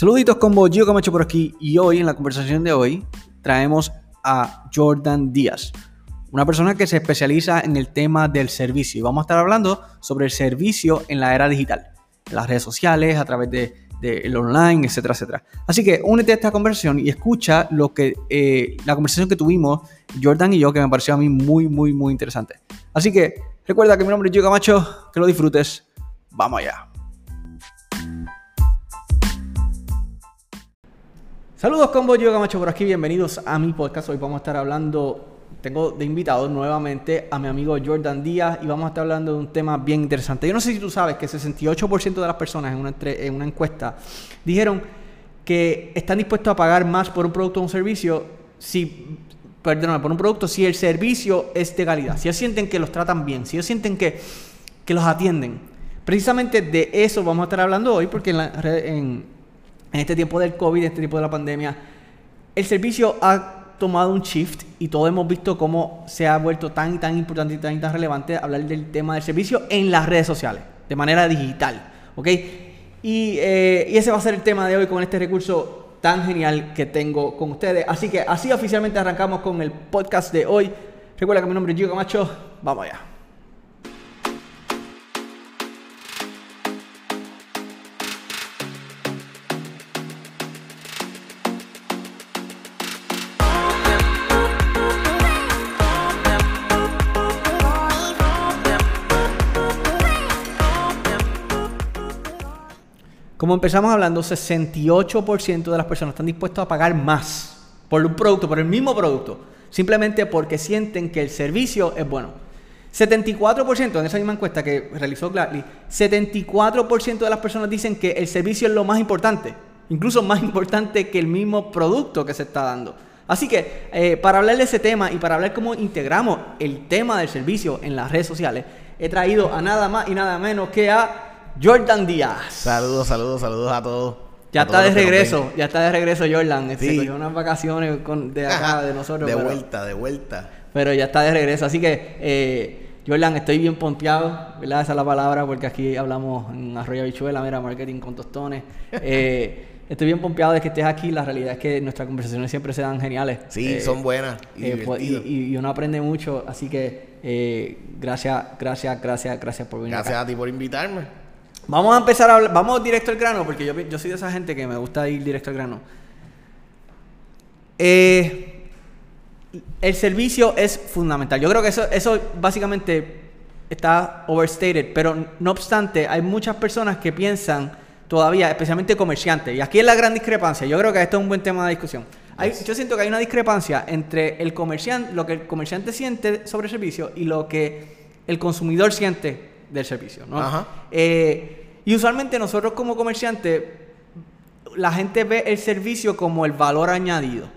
Saluditos con Gio Camacho por aquí y hoy en la conversación de hoy traemos a Jordan Díaz, una persona que se especializa en el tema del servicio y vamos a estar hablando sobre el servicio en la era digital, en las redes sociales, a través de, el online, etcétera, etcétera. Así que únete a esta conversación y escucha lo que eh, la conversación que tuvimos Jordan y yo que me pareció a mí muy, muy, muy interesante. Así que recuerda que mi nombre es Gio Camacho, que lo disfrutes. Vamos allá. Saludos combo, yo Camacho por aquí, bienvenidos a mi podcast. Hoy vamos a estar hablando, tengo de invitado nuevamente a mi amigo Jordan Díaz y vamos a estar hablando de un tema bien interesante. Yo no sé si tú sabes que 68% de las personas en una, en una encuesta dijeron que están dispuestos a pagar más por un producto o un servicio si, perdón, por un producto si el servicio es de calidad, si ellos sienten que los tratan bien, si ellos sienten que, que los atienden. Precisamente de eso vamos a estar hablando hoy porque en, la, en en este tiempo del COVID, en este tiempo de la pandemia, el servicio ha tomado un shift y todos hemos visto cómo se ha vuelto tan y tan importante y tan y tan relevante hablar del tema del servicio en las redes sociales, de manera digital, ¿ok? Y, eh, y ese va a ser el tema de hoy con este recurso tan genial que tengo con ustedes. Así que así oficialmente arrancamos con el podcast de hoy. Recuerda que mi nombre es Gio Camacho. Vamos allá. Como empezamos hablando, 68% de las personas están dispuestos a pagar más por un producto, por el mismo producto, simplemente porque sienten que el servicio es bueno. 74% en esa misma encuesta que realizó Gladly, 74% de las personas dicen que el servicio es lo más importante, incluso más importante que el mismo producto que se está dando. Así que eh, para hablar de ese tema y para hablar cómo integramos el tema del servicio en las redes sociales, he traído a nada más y nada menos que a Jordan Díaz. Saludos, saludos, saludos a todos. Ya está de regreso, ya está de regreso Jordan. Este, sí. unas vacaciones de acá, de nosotros. De vuelta, de vuelta. Pero ya está de regreso. Así que, eh, Jordan, estoy bien pompeado, ¿verdad? Esa es la palabra, porque aquí hablamos en Arroyo Bichuela, mira, marketing con tostones. Eh, estoy bien pompeado de que estés aquí. La realidad es que nuestras conversaciones siempre se dan geniales. Sí, eh, son buenas. Pues, y, y, uno aprende mucho. Así que, gracias, gracias, gracias, gracias por venir. Gracias a ti por invitarme. Vamos a empezar a hablar, vamos directo al grano, porque yo, yo soy de esa gente que me gusta ir directo al grano. Eh, el servicio es fundamental. Yo creo que eso, eso básicamente está overstated, pero no obstante, hay muchas personas que piensan todavía, especialmente comerciantes, y aquí es la gran discrepancia. Yo creo que esto es un buen tema de discusión. Yo siento que hay una discrepancia entre el comerciante, lo que el comerciante siente sobre el servicio y lo que el consumidor siente del servicio. ¿no? Ajá. Eh, y usualmente nosotros como comerciantes, la gente ve el servicio como el valor añadido.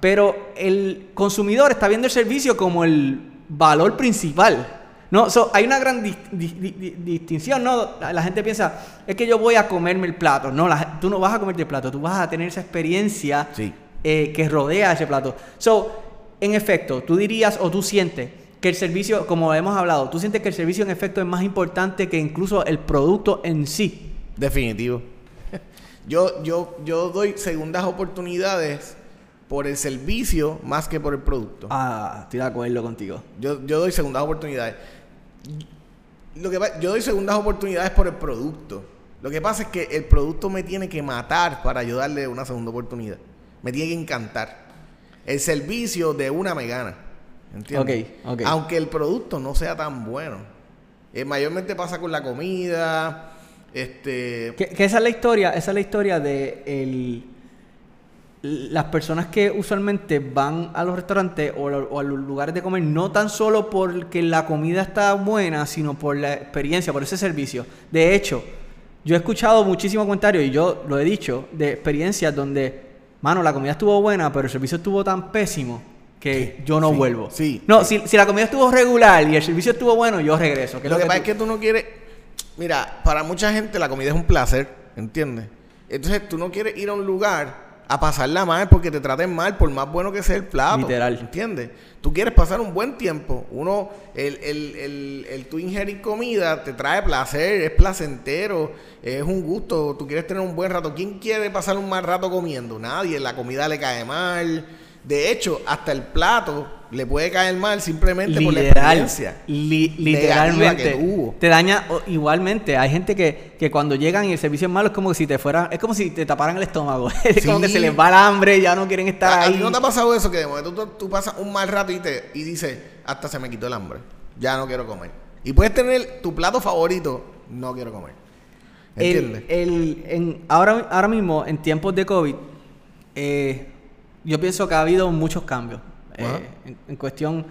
Pero el consumidor está viendo el servicio como el valor principal. No, hay una gran distinción, ¿no? La, gente piensa, es que yo voy a comerme el plato. No, tú no vas a comerte el plato, tú vas a tener esa experiencia eh, que rodea ese plato. So, en efecto, tú dirías o tú sientes que el servicio, como hemos hablado, tú sientes que el servicio en efecto es más importante que incluso el producto en sí. Definitivo. Yo, yo, yo doy segundas oportunidades por el servicio más que por el producto. Ah, estoy de acuerdo contigo. Yo, yo doy segundas oportunidades. Lo que yo doy segundas oportunidades por el producto. Lo que pasa es que el producto me tiene que matar para yo darle una segunda oportunidad. Me tiene que encantar. El servicio de una me gana. ¿Entiendes? Aunque el producto no sea tan bueno. Eh, mayormente pasa con la comida. Este. Que, esa es la historia, esa es la historia de el, las personas que usualmente van a los restaurantes o, a los lugares de comer, no tan solo porque la comida está buena, sino por la experiencia, por ese servicio. De hecho, yo he escuchado muchísimos comentarios y yo lo he dicho, de experiencias donde, mano, la comida estuvo buena, pero el servicio estuvo tan pésimo que yo no vuelvo. Sí. No, si, la comida estuvo regular y el servicio estuvo bueno, yo regreso. lo, que, pasa es que tú no quieres. Mira, para mucha gente la comida es un placer, ¿entiendes? Entonces tú no quieres ir a un lugar a pasarla mal porque te traten mal, por más bueno que sea el plato. Literal. ¿Entiendes? Tú quieres pasar un buen tiempo. Uno, el, el, el, el tú ingerir comida te trae placer, es placentero, es un gusto. Tú quieres tener un buen rato. ¿Quién quiere pasar un mal rato comiendo? Nadie. La comida le cae mal. De hecho, hasta el plato le puede caer mal simplemente por la experiencia. li- literalmente. que tuvo. Te daña o- igualmente. Hay gente que, que cuando llegan y el servicio es malo es como si te fuera, es como si te taparan el estómago. es como que se les va el hambre, ya no quieren estar ¿A, a ahí. ti no te ha pasado eso? Que de momento tú, tú pasas un mal rato y, te, y dices, hasta se me quitó el hambre. Ya no quiero comer. Y puedes tener tu plato favorito, no quiero comer. ¿Entiendes? El, el- en- ahora, ahora mismo, en tiempos de COVID, eh, yo pienso que ha habido muchos cambios. eh, en, en cuestión,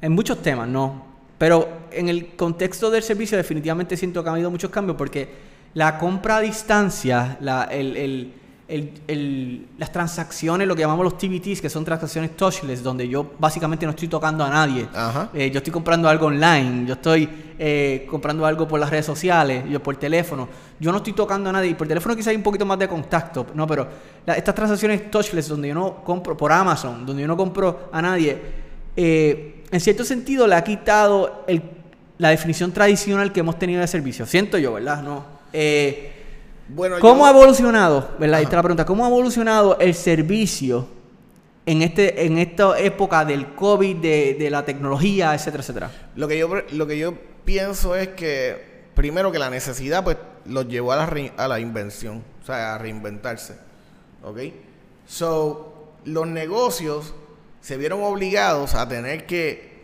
en muchos temas, no. Pero en el contexto del servicio, definitivamente siento que ha habido muchos cambios porque la compra a distancia, la, el, el- el- el- las transacciones, lo que llamamos los TBTs, que son transacciones touchless, donde yo básicamente no estoy tocando a nadie. Eh, yo estoy comprando algo online, yo estoy eh, comprando algo por las redes sociales, yo por teléfono. Yo no estoy tocando a nadie. Y por teléfono quizá hay un poquito más de contacto, no, pero la- estas transacciones touchless donde yo no compro por Amazon, donde yo no compro a nadie, eh, en cierto sentido le ha quitado el- la definición tradicional que hemos tenido de servicio. Siento yo, ¿verdad? No. Eh, Bueno, ¿Cómo yo- ha evolucionado, verdad? La pregunta. ¿Cómo ha evolucionado el servicio en este en esta época del COVID, de, de la tecnología, etcétera, etcétera? Lo que yo lo que yo pienso es que primero que la necesidad pues los llevó a la, re- a la invención, o sea, a reinventarse. ¿Ok? So, los negocios se vieron obligados a tener que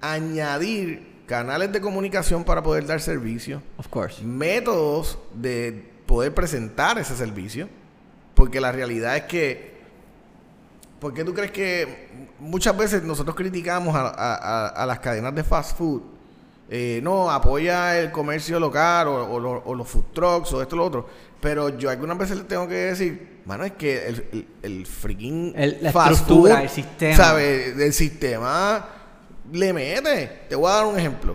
añadir canales de comunicación para poder dar servicio, Of course. métodos de poder presentar ese servicio, porque la realidad es que ¿Por qué tú crees que muchas veces nosotros criticamos a, a- las cadenas de fast food? Eh, no, apoya el comercio local o, o lo- o los food trucks o esto o lo otro. Pero yo algunas veces les tengo que decir, mano, es que el, el, el freaking El- la estructura, el sistema. ¿sabes? El sistema le mete. Te voy a dar un ejemplo.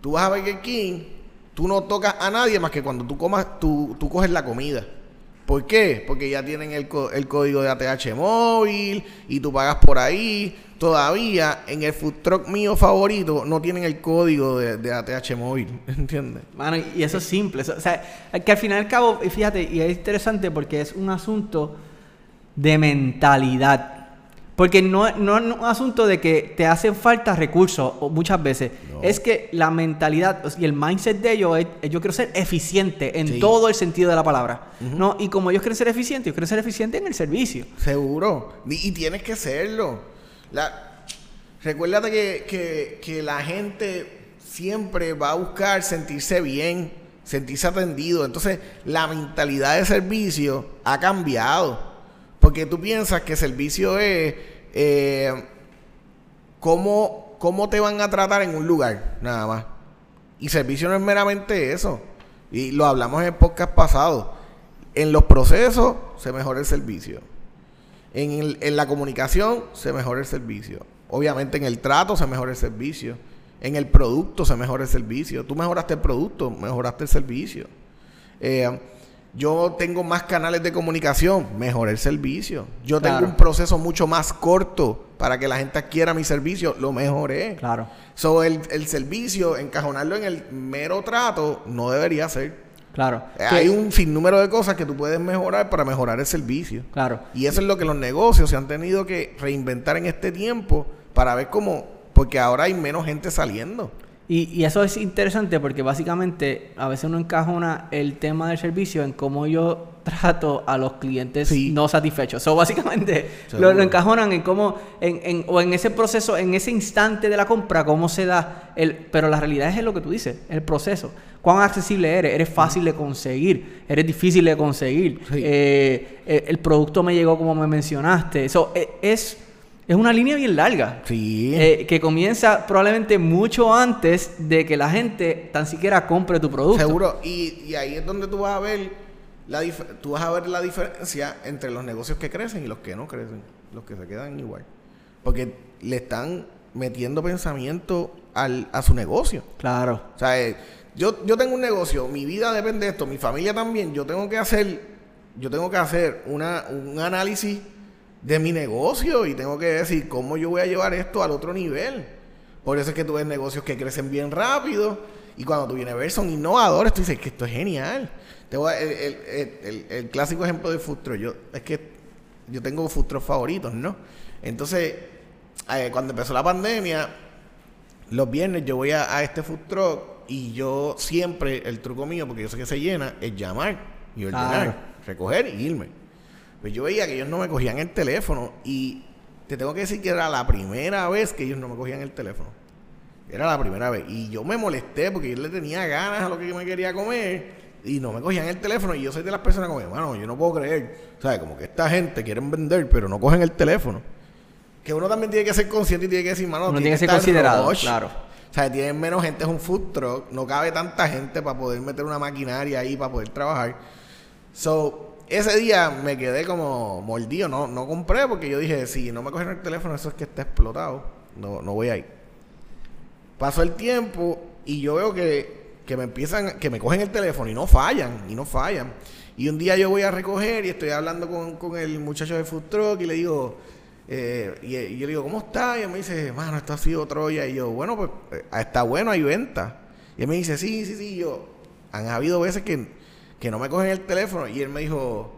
Tú vas a Burger King, tú no tocas a nadie más que cuando tú comas, tú, tú coges la comida. ¿Por qué? Porque ya tienen el, el código de ATH móvil y tú pagas por ahí. Todavía en el food truck mío favorito no tienen el código de, ATH móvil. ¿Entiendes? Mano, y eso es simple. o sea, que al final y al cabo, fíjate, y es interesante porque es un asunto de mentalidad. Porque no, no es un asunto de que te hacen falta recursos muchas veces. No. Es que la mentalidad y el mindset de ellos es, yo quiero ser eficiente en Sí. todo el sentido de la palabra. ¿no? Y como ellos quieren ser eficientes, ellos quieren ser eficientes en el servicio. Seguro. Y, y tienes que serlo. La, recuérdate que, que- que la gente siempre va a buscar sentirse bien, sentirse atendido. Entonces, la mentalidad de servicio ha cambiado. Porque tú piensas que servicio es eh, cómo, cómo te van a tratar en un lugar, nada más. Y servicio no es meramente eso. Y lo hablamos en el podcast pasado. En los procesos se mejora el servicio. En, en la comunicación se mejora el servicio. Obviamente en el trato se mejora el servicio. En el producto se mejora el servicio. Tú mejoraste el producto, mejoraste el servicio. Eh, yo tengo más canales de comunicación, mejoré el servicio. Yo Claro. tengo un proceso mucho más corto para que la gente adquiera mi servicio, lo mejoré. Claro. So, el, el servicio, encajonarlo en el mero trato, no debería ser. Claro. Eh, Hay un sinnúmero de cosas que tú puedes mejorar para mejorar el servicio. Claro. Y eso es lo que los negocios se han tenido que reinventar en este tiempo para ver cómo, porque ahora hay menos gente saliendo. Y, y eso es interesante porque básicamente a veces uno encajona el tema del servicio en cómo yo trato a los clientes Sí. no satisfechos. So, básicamente lo, lo encajonan en cómo, en, en- o en ese proceso, en ese instante de la compra, cómo se da. El, pero la realidad es lo que tú dices, el proceso. Cuán accesible eres, eres fácil de conseguir, eres difícil de conseguir. Sí. Eh, eh, el producto me llegó como me mencionaste. So, eh, es, es una línea bien larga. Sí. Eh, que comienza probablemente mucho antes de que la gente tan siquiera compre tu producto. Seguro. Y, y ahí es donde tú vas a ver la tú vas a ver la diferencia entre los negocios que crecen y los que no crecen, los que se quedan igual. Porque le están metiendo pensamiento al, a su negocio. Claro. O sea, eh, yo, yo tengo un negocio, mi vida depende de esto, mi familia también, yo tengo que hacer yo tengo que hacer una, un análisis de mi negocio y tengo que decir cómo yo voy a llevar esto al otro nivel. Por eso es que tú ves negocios que crecen bien rápido y cuando tú vienes a ver son innovadores, tú dices que esto es genial. Te voy a- el, el- el- el clásico ejemplo de Futuro, yo es que yo tengo futros favoritos, ¿no? Entonces, eh, cuando empezó la pandemia, los viernes yo voy a, a este food truck y yo siempre, el truco mío, porque yo sé que se llena, es llamar y ordenar, recoger y irme. Pues yo veía que ellos no me cogían el teléfono y te tengo que decir que era la primera vez que ellos no me cogían el teléfono. Era la primera vez. Y yo me molesté porque yo le tenía ganas a lo que yo me quería comer y no me cogían el teléfono. Y yo soy de las personas como, bueno, yo no puedo creer. ¿Sabes? Como que esta gente quieren vender, pero no cogen el teléfono. Que uno también tiene que ser consciente y tiene que decir, mano, Uno tiene que ser considerado, rush. claro. O sea, tienen menos gente, es un food truck, no cabe tanta gente para poder meter una maquinaria ahí para poder trabajar. So, ese día me quedé como mordido, no, no compré porque yo dije, si no me cogen el teléfono, eso es que está explotado, no, no voy a ir. Pasó el tiempo y yo veo que, que me empiezan, que me cogen el teléfono y no fallan, y no fallan. Y un día yo voy a recoger y estoy hablando con, con el muchacho de food truck y le digo, eh, y, yo le digo, ¿cómo está? Y él me dice, mano, esto ha sido Troya. Y yo, bueno, pues eh, está bueno, hay venta. Y él me dice, sí, sí, sí. Yo, han habido veces que, que no me cogen el teléfono. Y él me dijo,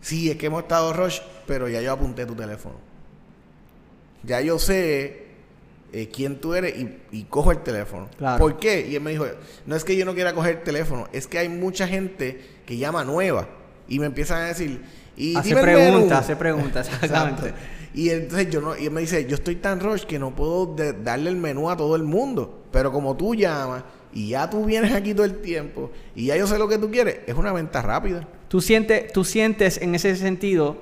sí, es que hemos estado rush, pero ya yo apunté tu teléfono. Ya yo sé eh, quién tú eres y, y cojo el teléfono. Claro. ¿Por qué? Y él me dijo, no es que yo no quiera coger el teléfono, es que hay mucha gente que llama nueva. Y me empiezan a decir, y Hace preguntas, hace preguntas, exactamente. Exacto. Y entonces yo no, y él me dice, yo estoy tan rush que no puedo de- darle el menú a todo el mundo. Pero como tú llamas y ya tú vienes aquí todo el tiempo y ya yo sé lo que tú quieres, es una venta rápida. Tú sientes, tú sientes en ese sentido,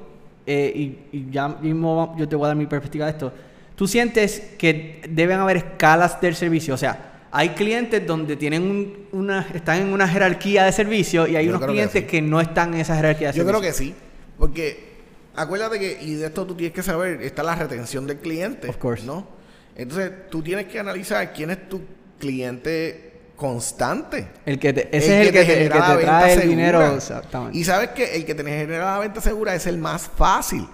eh, y, y ya mismo yo te voy a dar mi perspectiva de esto, tú sientes que deben haber escalas del servicio, o sea, hay clientes donde tienen un- una, están en una jerarquía de servicio y hay Yo unos que clientes que, no están en esa jerarquía de Yo servicio. creo que sí, porque acuérdate que, y de esto tú tienes que saber, está la retención del cliente. Of course. ¿no? Entonces tú tienes que analizar quién es tu cliente constante. El que te- ese es el que, te, el que te trae el segura. dinero. Exactamente. Y sabes que el que te genera la venta segura es el más fácil.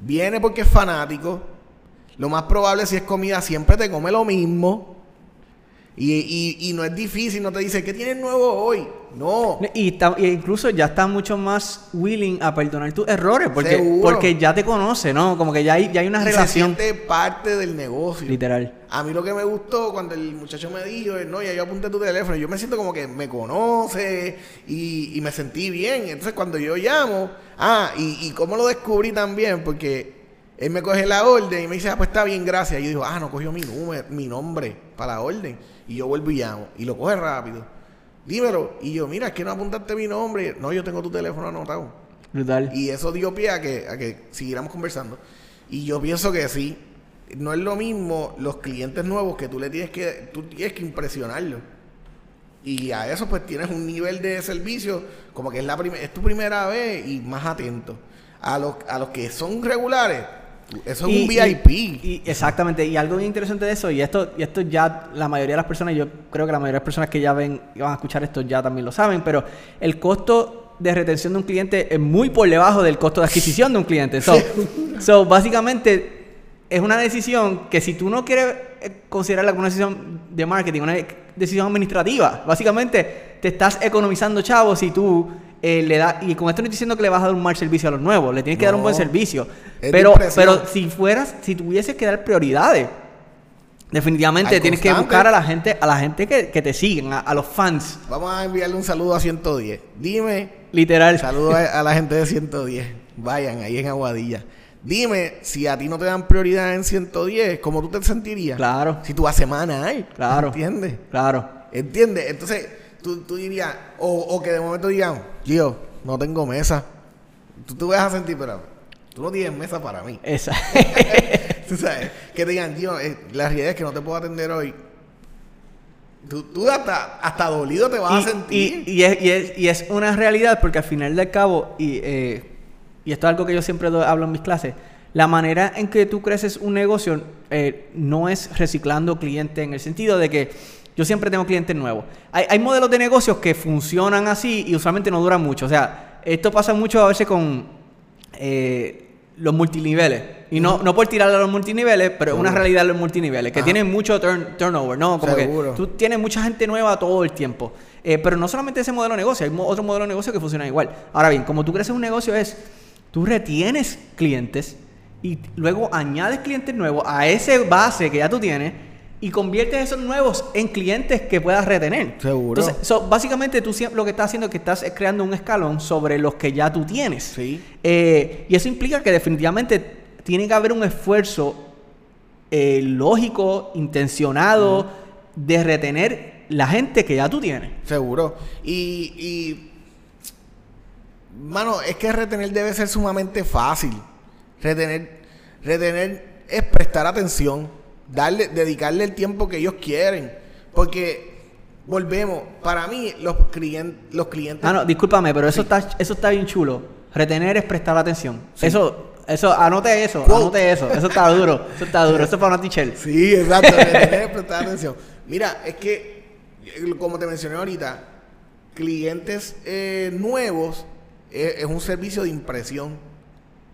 Viene porque es fanático. Lo más probable si es comida siempre te come lo mismo. Y, y- y no es difícil, no te dice, ¿qué tienes nuevo hoy? No. Y, está- y incluso ya está mucho más willing a perdonar tus errores porque, Seguro. porque ya te conoce, ¿no? Como que ya hay, ya hay una Y se relación siente parte del negocio. literal. A mí lo que me gustó cuando el muchacho me dijo, no, ya yo apunté tu teléfono, yo me siento como que me conoce y, y me sentí bien. Entonces cuando yo llamo, ah, y, y cómo lo descubrí también, porque él me coge la orden y me dice, ah, pues está bien, gracias. Y yo digo, ah, no cogió mi número, mi nombre para la orden. Y yo vuelvo y llamo, y lo coge rápido. Dímelo. Y yo, mira, es que no apuntaste mi nombre. No, yo tengo tu teléfono anotado. Brutal. Y eso dio pie a que, a que siguiéramos conversando. Y yo pienso que sí. No es lo mismo los clientes nuevos que tú le tienes que, tú tienes que impresionarlos. Y a eso pues tienes un nivel de servicio como que es la es tu primera vez y más atento. A los, a los que son regulares, eso es Y- un VIP. y- y exactamente. Y algo bien interesante de eso, y esto, y esto ya la mayoría de las personas, yo creo que la mayoría de las personas que ya ven y van a escuchar esto ya también lo saben, pero el costo de retención de un cliente es muy por debajo del costo de adquisición de un cliente. So, so, básicamente es una decisión que si tú no quieres eh, considerarla como una decisión de marketing, una decisión administrativa, básicamente te estás economizando chavos si tú eh, le das, y con esto no estoy diciendo que le vas a dar un mal servicio a los nuevos, le tienes que dar un buen servicio. Pero, pero si fueras, si tuvieses que dar prioridades, definitivamente tienes que buscar a la gente, a la gente que, que te siguen, a, a los fans, Vamos a enviarle un saludo a 110. Dime, literal. Saludos a, a la gente de 110. Vayan ahí en Aguadilla. Dime, si a ti no te dan prioridad en 110, ¿cómo tú te sentirías? Claro. Si tú vas semanal. Claro. ¿Entiendes? Claro. ¿Entiendes? Entonces, tú, tú dirías, o, o que de momento digan, Gio, no tengo mesa. Tú te vas a sentir, pero tú no tienes mesa para mí. Esa. Tú sabes, que te digan, Gio, eh, la realidad es que no te puedo atender hoy. Tú, tú hasta, hasta dolido te vas a sentir. y- y es, y es- y es una realidad porque al final del cabo, y, eh, y esto es algo que yo siempre hablo en mis clases, la manera en que tú creces un negocio eh, no es reciclando clientes en el sentido de que yo siempre tengo clientes nuevos. Hay, hay modelos de negocios que funcionan así y usualmente no duran mucho. O sea, esto pasa mucho a veces con eh, los multiniveles. Y no, no por tirar a los multiniveles, pero es una realidad los multiniveles, que Ajá. tienen mucho turn- turnover, ¿no? Como Seguro. que tú tienes mucha gente nueva todo el tiempo. Eh, pero no solamente ese modelo de negocio, hay mo- otro modelo de negocio que funciona igual. Ahora bien, como tú creces un negocio es, tú retienes clientes y luego añades clientes nuevos a ese base que ya tú tienes y conviertes esos nuevos en clientes que puedas retener. Seguro. Entonces, so, básicamente tú lo que estás haciendo es que estás creando un escalón sobre los que ya tú tienes. Sí. Eh, y eso implica que definitivamente tiene que haber un esfuerzo eh, lógico, intencionado, de retener la gente que ya tú tienes. Seguro. Y, y. Mano, es que retener debe ser sumamente fácil. Retener. Retener es prestar atención. Darle, dedicarle el tiempo que ellos quieren. Porque. Volvemos. Para mí, los, clien- los clientes. Ah, no, discúlpame, pero eso está eso está bien chulo. Retener es prestar atención. Sí. Eso, eso, anote eso, anote eso. Eso está duro, eso está duro. Eso es para una teacher. Sí, exacto. retener es prestar atención. Mira, es que. Como te mencioné ahorita. Clientes eh, nuevos. eh, es un servicio de impresión.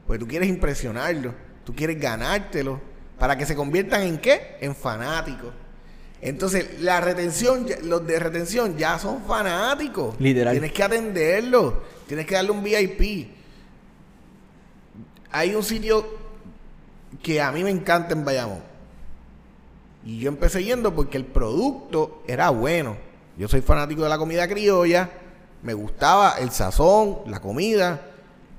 Porque tú quieres impresionarlos, tú quieres ganártelos, para que se conviertan en qué? En fanáticos. Entonces, la retención, los de retención ya son fanáticos. Literal. Tienes que atenderlos, tienes que darle un VIP. Hay un sitio que a mí me encanta en Bayamón. Y yo empecé yendo porque el producto era bueno. Yo soy fanático de la comida criolla, me gustaba el sazón, la comida,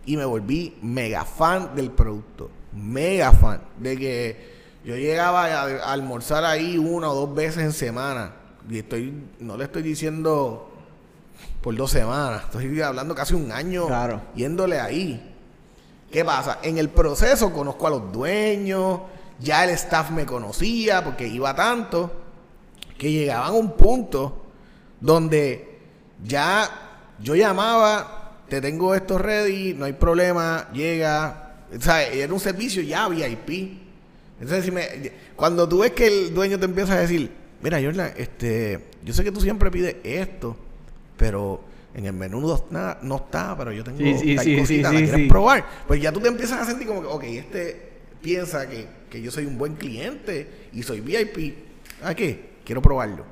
y me volví mega fan del producto. Mega fan. De que yo llegaba a, almorzar ahí una o dos veces en semana. Y estoy, no le estoy diciendo por dos semanas, estoy hablando casi un año Claro. yéndole ahí. ¿Qué pasa? En el proceso conozco a los dueños, ya el staff me conocía porque iba tanto, que llegaban a un punto donde ya yo llamaba, te tengo esto ready, no hay problema, llega, o sea, era un servicio ya VIP. Entonces, si me- cuando tú ves que el dueño te empieza a decir, mira, Jordan, este, yo sé que tú siempre pides esto, pero en el menú no está, no está pero yo tengo Sí, sí, tal sí, cosita, ¿la quieres probar? Pues ya tú te empiezas a sentir como que, ok, este piensa que, que yo soy un buen cliente y soy VIP. ¿A qué? Quiero probarlo.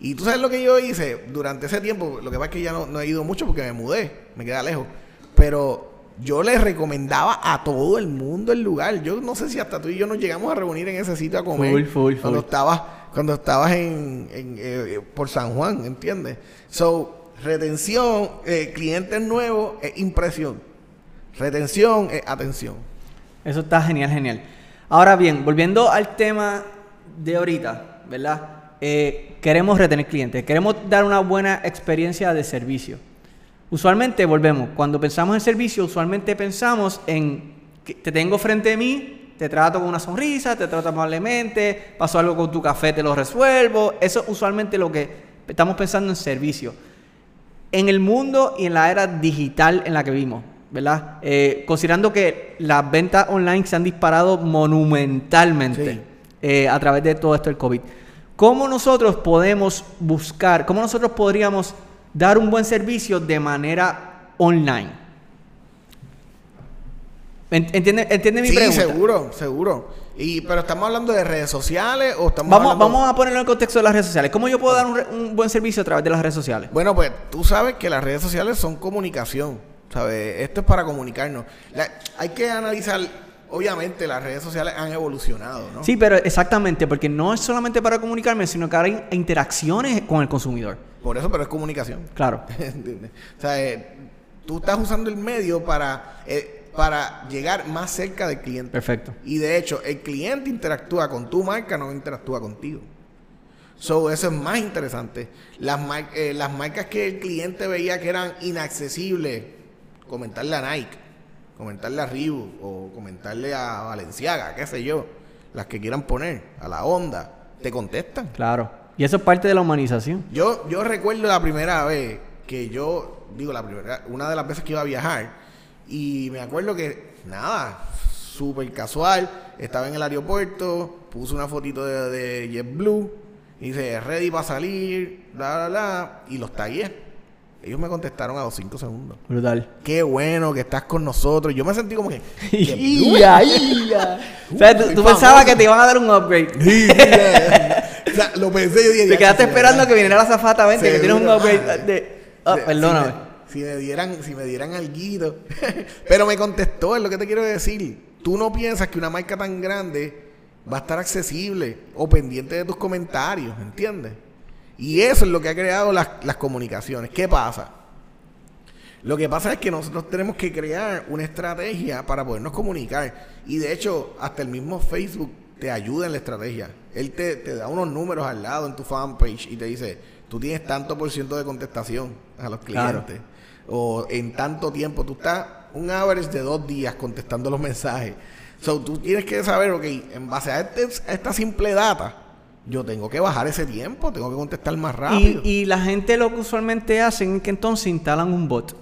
Y tú sabes lo que yo hice durante ese tiempo. Lo que pasa es que ya no, no he ido mucho porque me mudé, me queda lejos. Pero yo les recomendaba a todo el mundo el lugar. Yo no sé si hasta tú y yo nos llegamos a reunir en ese sitio a comer. Full, full, Cuando full. estabas, cuando estabas en, en, eh, por San Juan, ¿entiendes? So, retención, eh, clientes nuevos es impresión. Retención es atención. Eso está genial, genial. Ahora bien, volviendo al tema de ahorita, ¿verdad? Eh, queremos retener clientes, queremos dar una buena experiencia de servicio. Usualmente, volvemos, cuando pensamos en servicio, usualmente pensamos en que te tengo frente a mí, te trato con una sonrisa, te trato amablemente, pasó algo con tu café, te lo resuelvo. Eso es usualmente lo que estamos pensando en servicio en el mundo y en la era digital en la que vivimos, ¿verdad? Eh, considerando que las ventas online se han disparado monumentalmente Sí. eh, a través de todo esto del COVID. ¿Cómo nosotros podemos buscar, cómo nosotros podríamos dar un buen servicio de manera online? ¿Ent- ¿Entiende, entiende mi sí, pregunta? seguro, seguro. Y, pero estamos hablando de redes sociales o estamos Vamos, hablando... vamos a ponerlo en el contexto de las redes sociales. ¿Cómo yo puedo dar un, buen servicio a través de las redes sociales? Bueno, pues tú sabes que las redes sociales son comunicación, ¿sabes? Esto es para comunicarnos. La- hay que analizar, obviamente las redes sociales han evolucionado, ¿no? Sí, pero exactamente, porque no es solamente para comunicarme, sino que ahora hay interacciones con el consumidor. Por eso, pero es comunicación. Claro. O sea, eh, tú estás usando el medio para, eh, para llegar más cerca del cliente. Perfecto. Y de hecho, el cliente interactúa con tu marca, no interactúa contigo. So, eso es más interesante. Las, mar- eh, las marcas que el cliente veía que eran inaccesibles, comentarle a Nike, comentarle a Reebok o comentarle a Valenciaga, qué sé yo, las que quieran poner, a la Honda, te contestan. Claro. Y eso es parte de la humanización. Yo, yo recuerdo la primera vez que yo, digo, la primera, una de las veces que iba a viajar, y me acuerdo que, nada, súper casual, estaba en el aeropuerto, puse una fotito de, de JetBlue, y dice, ready para salir, bla, bla, bla, y los tagué. Ellos me contestaron a los 5 segundos. Brutal. Qué bueno que estás con nosotros. Yo me sentí como que. Ia, ia. O sea, tú, tú pensabas que te iban a dar un upgrade. Sea, lo pensé dije. Te "Ya, quedaste esperando que viniera la zafata, vente, que tienes un upgrade de... Ah, si- perdóname. Si me, si me dieran, si me dieran alguito. Pero me contestó, es lo que te quiero decir. Tú no piensas que una marca tan grande va a estar accesible o pendiente de tus comentarios, ¿entiendes? Y eso es lo que ha creado las, las comunicaciones. ¿Qué pasa? Lo que pasa es que nosotros tenemos que crear una estrategia para podernos comunicar. Y de hecho, hasta el mismo Facebook te ayuda en la estrategia. Él te, te da unos números al lado en tu fanpage y te dice, tú tienes tanto por ciento de contestación a los Claro. clientes. O en tanto tiempo, tú estás un average de dos días contestando los mensajes. So, tú tienes que saber, ok, en base a, este- a esta simple data, yo tengo que bajar ese tiempo, tengo que contestar más rápido. Y, y la gente lo que usualmente hacen es que entonces instalan un bot.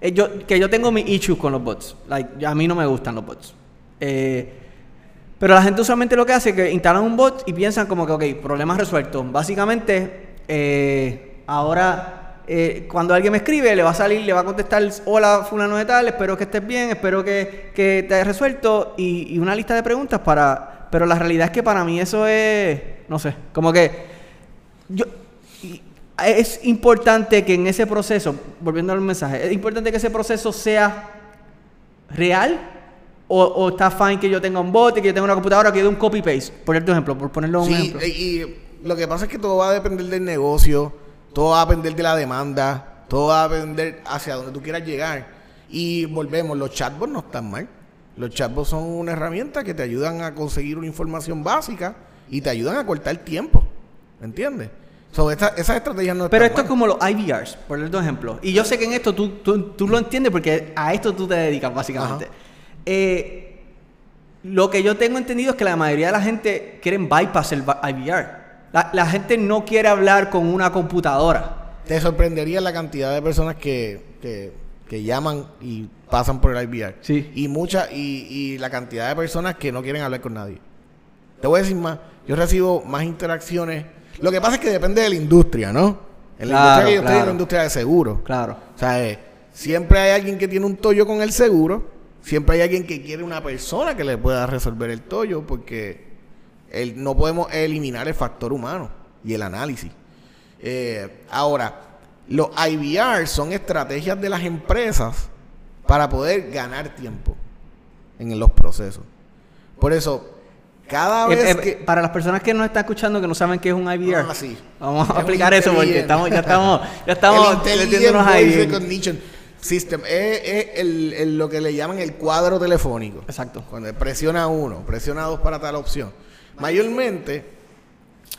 Eh, yo, que yo tengo mi issues con los bots. Like, a mí no me gustan los bots. Eh, pero la gente usualmente lo que hace es que instalan un bot y piensan como que, ok, problemas resueltos. Básicamente, eh, ahora eh, cuando alguien me escribe, le va a salir, le va a contestar, hola fulano de tal, espero que estés bien, espero que, te hayas resuelto y, una lista de preguntas para... Pero la realidad es que para mí eso es, no sé, como que yo y es importante que en ese proceso, volviendo al mensaje, es importante que ese proceso sea real o, o está fine que yo tenga un bot y que yo tenga una computadora que yo dé un copy paste, por tu ejemplo, por ponerlo un Sí, ejemplo. e- y lo que pasa es que todo va a depender del negocio, todo va a depender de la demanda, todo va a depender hacia donde tú quieras llegar. Y volvemos, los chatbots no están mal. Los chatbots son una herramienta que te ayudan a conseguir una información básica y te ayudan a cortar tiempo. ¿Me entiendes? So, esas estrategias no Pero esto es como los IVRs, por tu ejemplo. Y yo sé que en esto tú, tú, tú lo entiendes porque a esto tú te dedicas básicamente. Ajá. Eh, lo que yo tengo entendido es que la mayoría de la gente quieren bypass el IVR. La, la gente no quiere hablar con una computadora. Te sorprendería la cantidad de personas que, que, que llaman y pasan por el IVR. Sí. Y mucha, y, y la cantidad de personas que no quieren hablar con nadie. Te voy a decir más, yo recibo más interacciones. Lo que pasa es que depende de la industria, ¿no? En la Claro, industria que yo estoy, en la industria de seguro. Claro. O sea, eh, siempre hay alguien que tiene un tollo con el seguro, siempre hay alguien que quiere una persona que le pueda resolver el tollo, porque el- no podemos eliminar el factor humano y el análisis. Eh, ahora, los IVR son estrategias de las empresas para poder ganar tiempo en los procesos. Por eso, cada Eh, vez eh, que... Para las personas que nos están escuchando que no saben qué es un IVR, Ah, sí. vamos a explicar eso porque estamos, ya estamos, ya estamos System es, es el, el- lo que le llaman el cuadro telefónico. Exacto. Cuando presiona uno, presiona dos para tal opción. Mayormente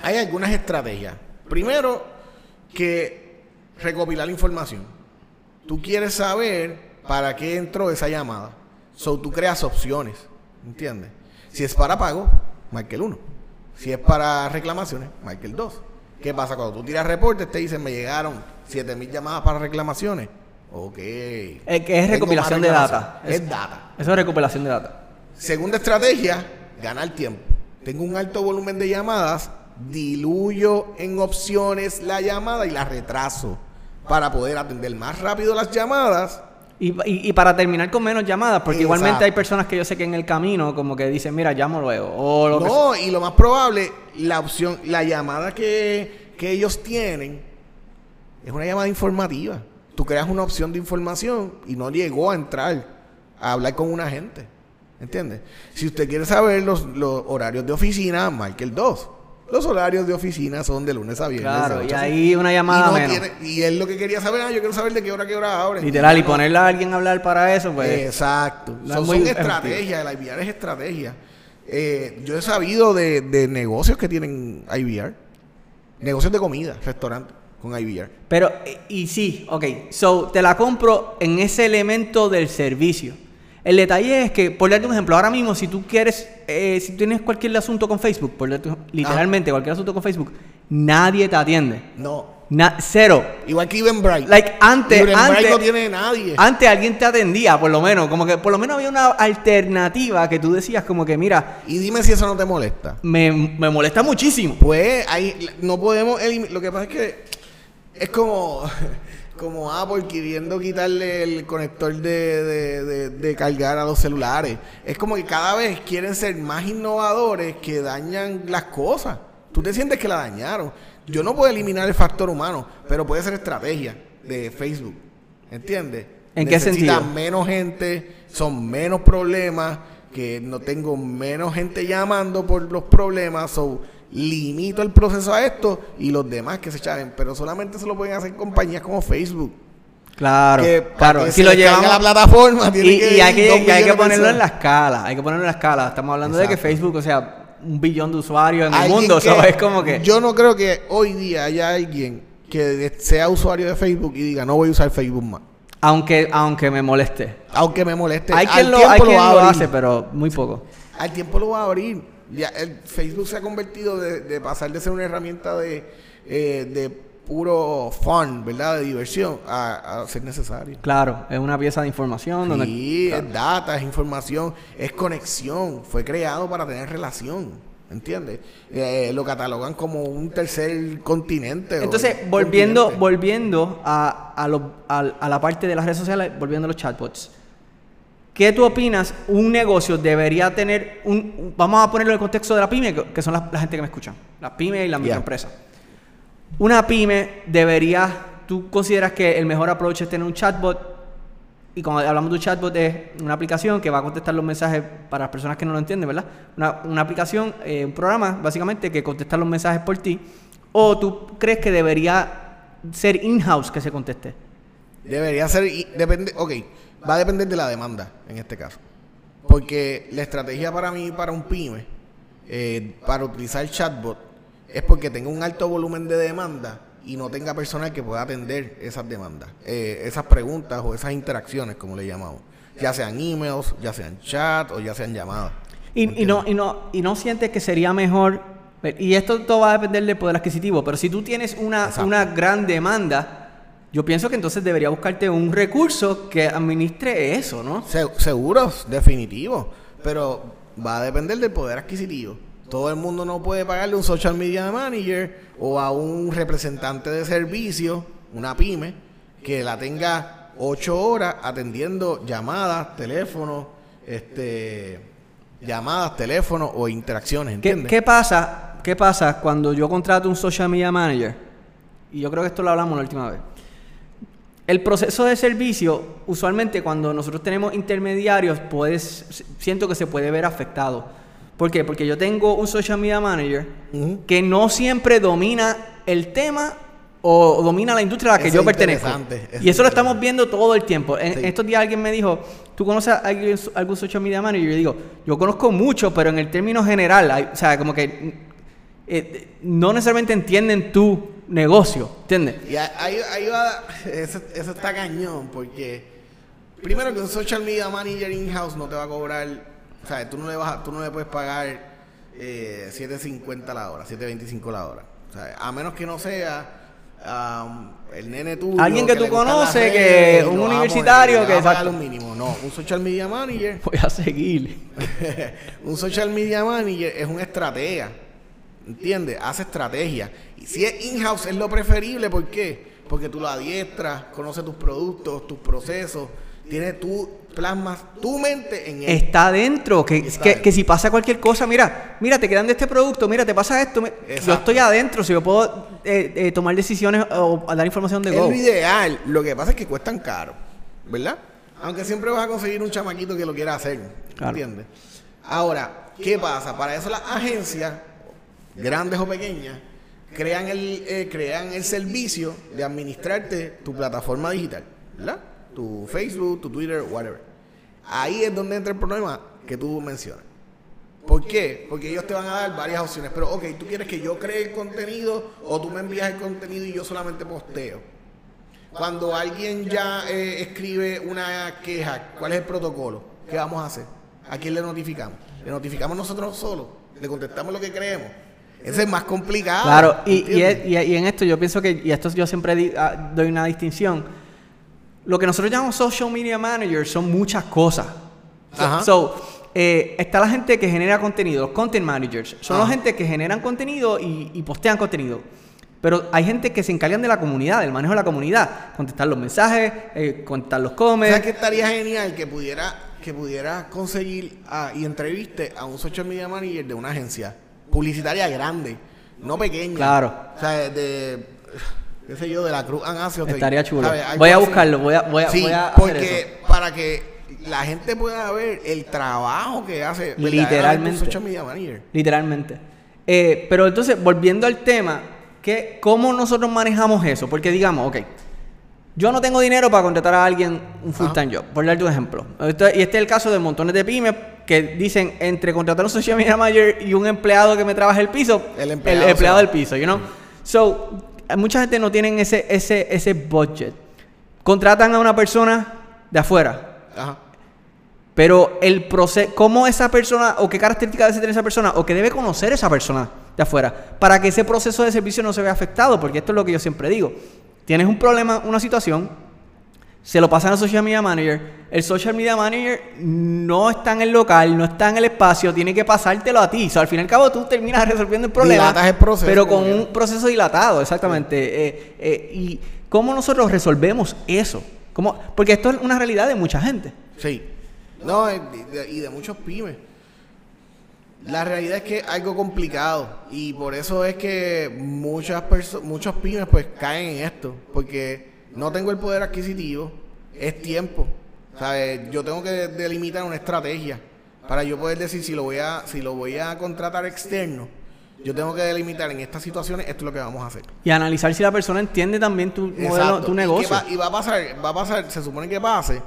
hay algunas estrategias. Primero, que recopilar la información. Tú quieres saber para qué entró esa llamada. So, tú creas opciones. ¿Entiendes? Si es para pago, marca el 1. Si es para reclamaciones, marca el 2. ¿Qué pasa? Cuando tú tiras reportes, te dicen, me llegaron 7000 llamadas para reclamaciones. Ok. Eh, que es recopilación de data. Es data. Eso es recopilación de data. Segunda estrategia, ganar tiempo. Tengo un alto volumen de llamadas, diluyo en opciones la llamada y la retraso para poder atender más rápido las llamadas. Y, y- y para terminar con menos llamadas, porque igualmente hay personas que yo sé que en el camino como que dicen, mira, llamo luego. O lo que sea. No, y lo más probable, la opción, la llamada que, que ellos tienen es una llamada informativa. Tú creas una opción de información y no llegó a entrar a hablar con un agente. ¿Entiendes? Si usted quiere saber los, los horarios de oficina, marque el 2. Los horarios de oficina son de lunes a viernes. Claro, y ahí una llamada y, no menos. tiene- y él lo que quería saber, ah, yo quiero saber de qué hora, qué hora abren. Literal, y no- ponerle a alguien a hablar para eso, pues. Exacto. Son, son estrategias, el IVR es estrategia. Eh, yo he sabido de, de negocios que tienen IVR. Negocios de comida, restaurantes con IVR. Pero, y sí, ok. So, te la compro en ese elemento del servicio. El detalle es que, por darte un ejemplo, ahora mismo, si tú quieres, eh, si tienes cualquier asunto con Facebook, por darte un- literalmente cualquier asunto con Facebook, nadie te atiende. No. Na- cero. Igual que Eventbrite. Like, antes, antes, no tiene nadie. antes alguien te atendía, por lo menos. Como que por lo menos había una alternativa que tú decías como que, mira, y dime si eso no te molesta. me, me molesta muchísimo. Pues ahí no podemos. Lo que pasa es que es como, como Apple queriendo quitarle el conector de, de, de- de cargar a los celulares. Es como que cada vez quieren ser más innovadores que dañan las cosas. Tú te sientes que la dañaron. Yo no puedo eliminar el factor humano, pero puede ser estrategia de Facebook. ¿Entiendes? ¿En qué Necesita sentido? menos gente, son menos problemas, que no tengo menos gente llamando por los problemas, so limito el proceso a esto y los demás que se chaven, pero solamente se lo pueden hacer compañías como Facebook. Claro, que claro. que Si lo le caiga llevamos la plataforma, tiene y, que y hay que, hay que ponerlo en la escala, hay que ponerlo en la escala. Estamos hablando de que. Facebook, o sea, un billón de usuarios en el mundo, ¿sabes? Es como que... Yo no creo que hoy día haya alguien que sea usuario de Facebook y diga, no voy a usar Facebook más. Aunque, aunque me moleste. Aunque me moleste. Hay quien lo, hay quien a lo hace, pero muy poco. Al tiempo lo va a abrir. Ya, el Facebook se ha convertido de, de pasar de ser una herramienta de, eh, de puro fun, ¿verdad? De diversión, a, a ser necesario. Claro, es una pieza de información donde... Sí, es data, es información, es conexión. Fue creado para tener relación. ¿Entiendes? Eh, lo catalogan como un tercer continente. Entonces, volviendo, continente. volviendo a, a, lo- a- a la parte de las redes sociales, volviendo a los chatbots. ¿Qué tú opinas? Un negocio debería tener un... vamos a ponerlo en el contexto de la pyme, que, son las- la gente que me escuchan. Las pymes y las microempresas. Una pyme debería... ¿Tú consideras que el mejor approach es tener un chatbot? Y cuando hablamos de un chatbot es una aplicación que va a contestar los mensajes para las personas que no lo entienden, ¿verdad? Una, una aplicación, eh, un programa básicamente que contesta los mensajes por ti. ¿O tú crees que debería ser in-house que se conteste? Debería ser, depende, ok, va a depender de la demanda en este caso. Porque la estrategia para mí, para un pyme, eh, para utilizar chatbot, es porque tenga un alto volumen de demanda y no tenga personal que pueda atender esas demandas, eh, esas preguntas o esas interacciones, como le llamamos. Ya sean emails, ya sean chat o ya sean llamadas. Y, y no, y, no, y no sientes que sería mejor, y esto todo va a depender del poder adquisitivo, pero si tú tienes una, Exacto. una gran demanda, yo pienso que entonces debería buscarte un recurso que administre eso, ¿no? Se- seguros, definitivo. Pero va a depender del poder adquisitivo. Todo el mundo no puede pagarle un social media manager o a un representante de servicio, una pyme, que la tenga ocho horas atendiendo llamadas, teléfonos, este, llamadas, teléfonos o interacciones, ¿Qué, ¿entiendes? qué pasa, ¿Qué pasa cuando yo contrato un social media manager? Y yo creo que esto lo hablamos la última vez. El proceso de servicio, usualmente cuando nosotros tenemos intermediarios, puedes, siento que se puede ver afectado. ¿Por qué? Porque yo tengo un social media manager que no siempre domina el tema o domina la industria a la que Eso yo pertenezco. eso Y es eso lo estamos viendo todo el tiempo. En Sí. estos días alguien me dijo, ¿tú conoces a alguien, algún social media manager? Y yo digo, yo conozco mucho, pero en el término general, hay- o sea, como que eh, no necesariamente entienden tu negocio, ¿entiendes? Y ahí, ahí- va, eso, eso está cañón, porque primero que un social media manager in-house no te va a cobrar, o sea, tú no le, vas a- tú no le puedes pagar eh, 7.50 la hora, 7.25 la hora. O sea, a menos que no sea um, el nene tuyo. Alguien que tú gustan las conoces, que un universitario, poner, que exacto. un mínimo. No, un social media manager Voy a seguir. un social media manager es un estratega. ¿Entiendes? Hace estrategia. Y si es in-house es lo preferible. ¿Por qué? Porque tú lo adiestras, conoces tus productos, tus procesos. Tienes tú, plasmas tu mente en él. Está adentro, que, Está que, que si pasa cualquier cosa, mira, mira, te quedan de este producto, mira, te pasa esto, me- yo estoy adentro, si yo puedo eh, eh, tomar decisiones o dar información de Es Go. lo ideal. Lo que pasa es que cuestan caro. ¿Verdad? Aunque siempre vas a conseguir un chamaquito que lo quiera hacer. Claro. ¿Entiendes? Ahora, ¿qué pasa? Para eso las agencias, grandes o pequeñas, crean el, eh, crean el servicio de administrarte tu plataforma digital. ¿Verdad? Tu Facebook, tu Twitter, whatever. Ahí es donde entra el problema que tú mencionas. ¿Por qué? Porque ellos te van a dar varias opciones. Pero, ok, tú quieres que yo cree el contenido o tú me envías el contenido y yo solamente posteo. Cuando alguien ya eh, escribe una queja, ¿cuál es el protocolo? ¿Qué vamos a hacer? ¿A quién le notificamos? ¿Le notificamos nosotros solos? ¿Le contestamos lo que creemos? Ese es más complicado. Claro, y, y, en esto yo pienso que, y esto yo siempre di- ah, doy una distinción, lo que nosotros llamamos social media managers son muchas cosas. Ajá. So, eh, está la gente que genera contenido, los content managers, son la Ajá. gente que generan contenido y, y postean contenido. Pero hay gente que se encargan de la comunidad, del manejo de la comunidad. Contestar los mensajes, eh, contestar los comments. ¿Sabes que estaría genial que pudiera, que pudiera conseguir ah, y entreviste a un social media manager de una agencia publicitaria grande, no pequeña? Claro. O sea, de, qué sé yo, de la Cruz Anasio. Estaría chulo. Voy a buscarlo, voy a, voy a, Sí, voy a hacer porque eso. para que la gente pueda ver el trabajo que hace Literalmente. social media manager. Literalmente. Eh, pero entonces, volviendo al tema, que, ¿cómo nosotros manejamos eso? Porque digamos, ok, yo no tengo dinero para contratar a alguien un full time job, por darte un ejemplo. Esto- y este es el caso de montones de pymes que dicen entre contratar un social media manager y un empleado que me trabaje el piso, El el empleado del piso, you know? So, mucha gente no tienen ese, ese, ese budget. Contratan a una persona de afuera, Ajá. pero el proceso, cómo esa persona, o qué características debe tener esa persona, o qué debe conocer esa persona de afuera, para que ese proceso de servicio no se vea afectado, porque esto es lo que yo siempre digo. Tienes un problema, una situación, se lo pasan al social media manager, el social media manager no está en el local, no está en el espacio, tiene que pasártelo a ti. O sea, al fin y al cabo tú terminas resolviendo el problema, Dilatas el proceso, pero con un proceso dilatado, exactamente. Eh, eh, ¿Y cómo nosotros resolvemos eso? ¿Cómo? Porque esto es una realidad de mucha gente. Sí. No, y de, y de muchos pymes. La realidad es que es algo complicado y por eso es que muchas perso- muchos pymes pues caen en esto, porque no tengo el poder adquisitivo, es tiempo. ¿Sabes? Yo tengo que delimitar una estrategia para yo poder decir si lo voy a si lo voy a contratar externo. Yo tengo que delimitar en estas situaciones esto es lo que vamos a hacer. Y analizar si la persona entiende también tu modelo, Exacto. tu ¿Y negocio. va- Y, va, a pasar, va a pasar, se supone que pase.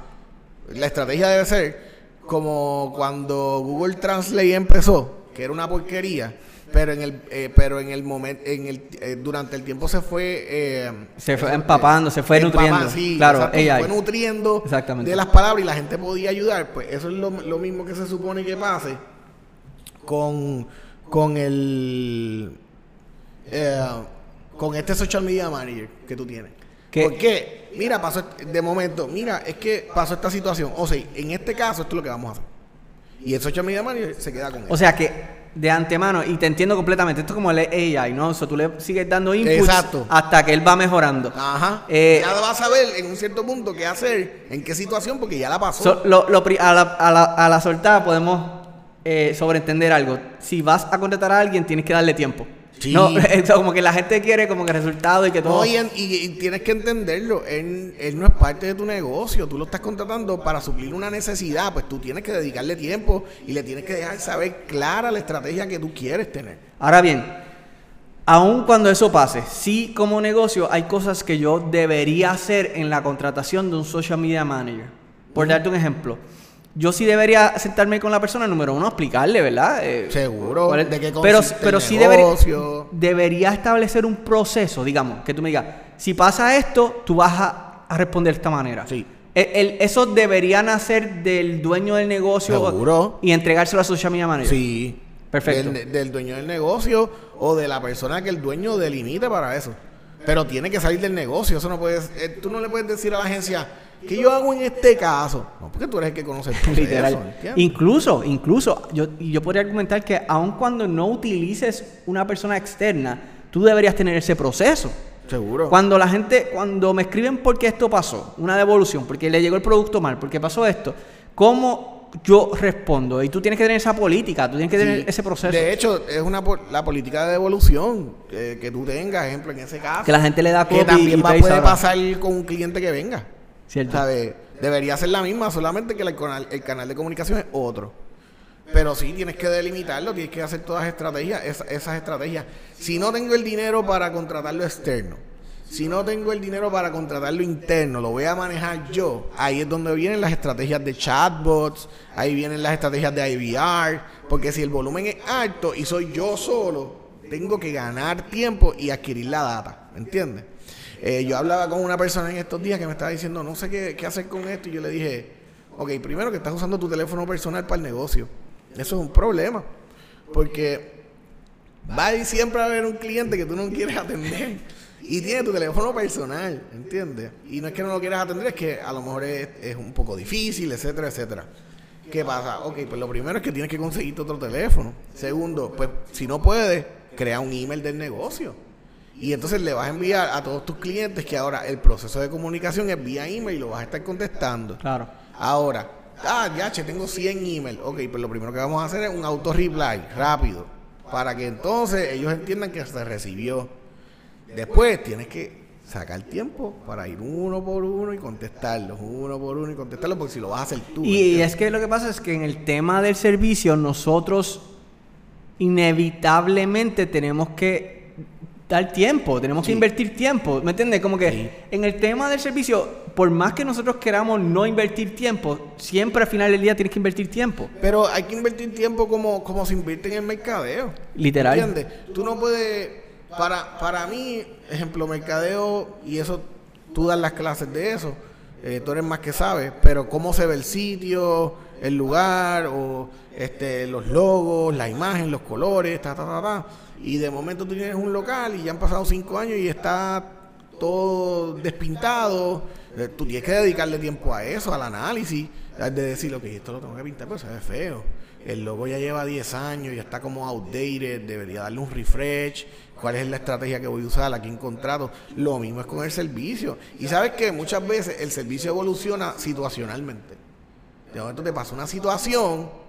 La estrategia debe ser como cuando Google Translate empezó, que era una porquería, pero en el, eh, pero en el momento, en el, eh, durante el tiempo se fue, eh, Se fue empapando, se fue nutriendo. sí, Claro, exacto, se AI. fue nutriendo Exactamente. de las palabras y la gente podía ayudar. Pues eso es lo, lo mismo que se supone que pase con, con el con este social media manager que tú tienes. ¿Qué? Porque, mira, pasó de momento, mira, es que pasó esta situación. O sea, en este caso, esto es lo que vamos a hacer. Y el social media manager se queda con O eso. sea que de antemano, y te entiendo completamente, esto es como el AI, ¿no? O sea, tú le sigues dando inputs Exacto. hasta que él va mejorando. Ajá. Eh, ya vas a saber en un cierto punto qué hacer, en qué situación, porque ya la pasó. So, lo- a, la, a, la, a la soltada podemos eh, sobreentender algo. Si vas a contratar a alguien, tienes que darle tiempo. Sí. No, eso como que la gente quiere como que resultado y que todo. No, y, en- y- y tienes que entenderlo, él, él no es parte de tu negocio, tú lo estás contratando para suplir una necesidad, pues tú tienes que dedicarle tiempo y le tienes que dejar saber clara la estrategia que tú quieres tener. Ahora bien, aun cuando eso pase, sí como negocio hay cosas que yo debería hacer en la contratación de un social media manager. Por darte un ejemplo, yo sí debería sentarme con la persona, número uno, explicarle, ¿verdad? Eh, Seguro, es- de qué pero, pero el sí debería, establecer un proceso, digamos, que tú me digas, si pasa esto, tú vas a, a responder de esta manera. Sí. El- el- eso debería nacer del dueño del negocio Seguro. y entregárselo a social media manager. Sí. Perfecto. Del, del dueño del negocio o de la persona que el dueño delimite para eso. Pero tiene que salir del negocio. Eso no puedes. eh, tú no le puedes decir a la agencia que yo hago en este caso. No, porque tú eres el que conoce el proceso. Incluso, incluso, yo, yo podría argumentar que aun cuando no utilices una persona externa, tú deberías tener ese proceso. Seguro. Cuando la gente, cuando me escriben por qué esto pasó, una devolución, porque le llegó el producto mal, porque pasó esto, ¿cómo yo respondo? Y tú tienes que tener esa política, tú tienes que tener Sí. ese proceso. De hecho, es una la política de devolución eh, que tú tengas, ejemplo, en ese caso. que la gente le da que también y va, puede pasar con un cliente que venga. Cierto. Debería ser la misma, solamente que el canal, el canal de comunicación es otro. Pero sí, tienes que delimitarlo, tienes que hacer todas estrategias, esa- esas estrategias. Si no tengo el dinero para contratarlo externo, si no tengo el dinero para contratarlo interno, lo voy a manejar yo. Ahí es donde vienen las estrategias de chatbots, ahí vienen las estrategias de IVR, porque si el volumen es alto y soy yo solo, tengo que ganar tiempo y adquirir la data, ¿me entiendes? Eh, yo hablaba con una persona en estos días que me estaba diciendo, no sé qué, hacer con esto, y yo le dije, ok, primero que estás usando tu teléfono personal para el negocio. Eso es un problema, porque va y siempre a haber un cliente que tú no quieres atender y tiene tu teléfono personal, ¿entiendes? Y no es que no lo quieras atender, es que a lo mejor es, es un poco difícil, etcétera, etcétera. ¿Qué pasa? Ok, pues lo primero es que tienes que conseguirte otro teléfono. Segundo, pues si no puedes, crea un email del negocio. Y entonces le vas a enviar a todos tus clientes que ahora el proceso de comunicación es vía email y lo vas a estar contestando. Claro. Ahora, ah, ya, che, tengo 100 emails. Ok, pues lo primero que vamos a hacer es un auto-reply rápido. Para que entonces ellos entiendan que se recibió. Después tienes que sacar tiempo para ir uno por uno y contestarlos, uno por uno y contestarlos, porque si lo vas a hacer tú. Y, es que lo que pasa es que en el tema del servicio nosotros inevitablemente tenemos que dar tiempo, tenemos que invertir tiempo, ¿me entiendes? Como que en el tema del servicio, por más que nosotros queramos no invertir tiempo, siempre al final del día tienes que invertir tiempo. Pero hay que invertir tiempo como, como se invierte en el mercadeo. Literal. ¿Entiendes? Tú no puedes, para, para mí, ejemplo, mercadeo, y eso, tú das las clases de eso, eh, tú eres más que sabes, pero cómo se ve el sitio, el lugar, o este, los logos, la imagen, los colores, ta, ta, ta, ta y de momento tú tienes un local y ya han pasado cinco años y está todo despintado, eh, tú tienes que dedicarle tiempo a eso, al análisis, de decir, que esto lo tengo que pintar, pero se ve feo. El logo ya lleva 10 años, ya está como outdated, debería darle un refresh. ¿Cuál es la estrategia que voy a usar? ¿A quién contrato? Lo mismo es con el servicio. Y sabes que muchas veces el servicio evoluciona situacionalmente. De momento te pasa una situación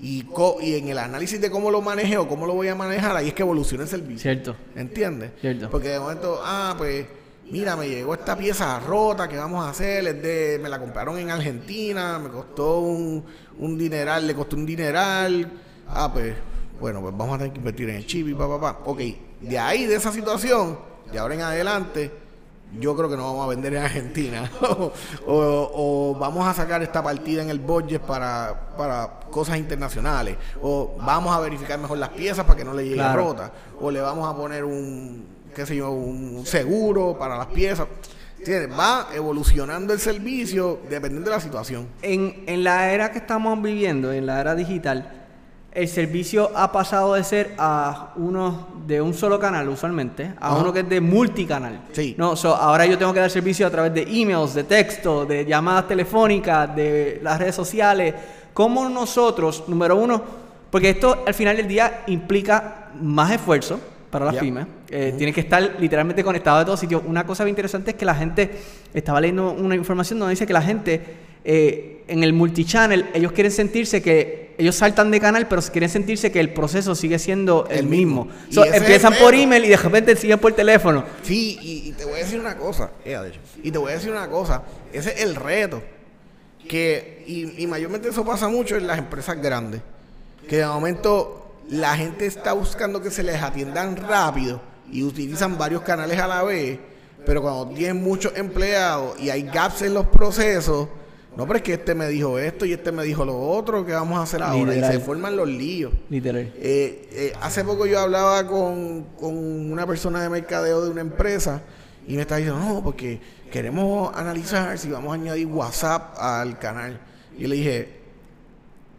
y, y en el análisis de cómo lo maneje o cómo lo voy a manejar, ahí es que evoluciona el servicio. Cierto. ¿Entiendes? Cierto. Porque de momento, ah, pues, mira, me llegó esta pieza rota, ¿qué vamos a hacer? Es de, me la compraron en Argentina, me costó un, un dineral, le costó un dineral. Ah, pues, bueno, pues vamos a tener que invertir en el chip y pa, pa, pa. Ok, de ahí, de esa situación, de ahora en adelante, yo creo que no vamos a vender en Argentina. o, vamos a sacar esta partida en el budget para, para cosas internacionales. O vamos a verificar mejor las piezas para que no le llegue rota. O le vamos a poner un, qué sé yo, un seguro para las piezas. Va evolucionando el servicio dependiendo de la situación. En, en la era que estamos viviendo, en la era digital, el servicio ha pasado de ser a uno de un solo canal usualmente a uno que es de multicanal. Sí. No, ahora yo tengo que dar servicio a través de emails, de texto, de llamadas telefónicas, de las redes sociales. ¿Cómo nosotros, número uno, porque esto al final del día implica más esfuerzo para las pymes. Eh, Tienen que estar literalmente conectados a todos sitios. Una cosa bien interesante es que la gente, estaba leyendo una información donde dice que la gente eh, en el multichannel, ellos quieren sentirse que ellos saltan de canal, pero quieren sentirse que el proceso sigue siendo el, mismo. empiezan por email y de repente siguen por teléfono. Sí, y, te voy a decir una cosa, eh, y te voy a decir una cosa, ese es el reto. Que, y, y mayormente eso pasa mucho en las empresas grandes, que de momento la gente está buscando que se les atiendan rápido y utilizan varios canales a la vez, pero cuando tienen muchos empleados y hay gaps en los procesos, no, pero es que este me dijo esto y este me dijo lo otro, ¿qué vamos a hacer ahora? Y se forman los líos. Literal. Eh, eh, hace poco yo hablaba con, una persona de mercadeo de una empresa y me estaba diciendo, no, porque queremos analizar si vamos a añadir WhatsApp al canal. Y le dije,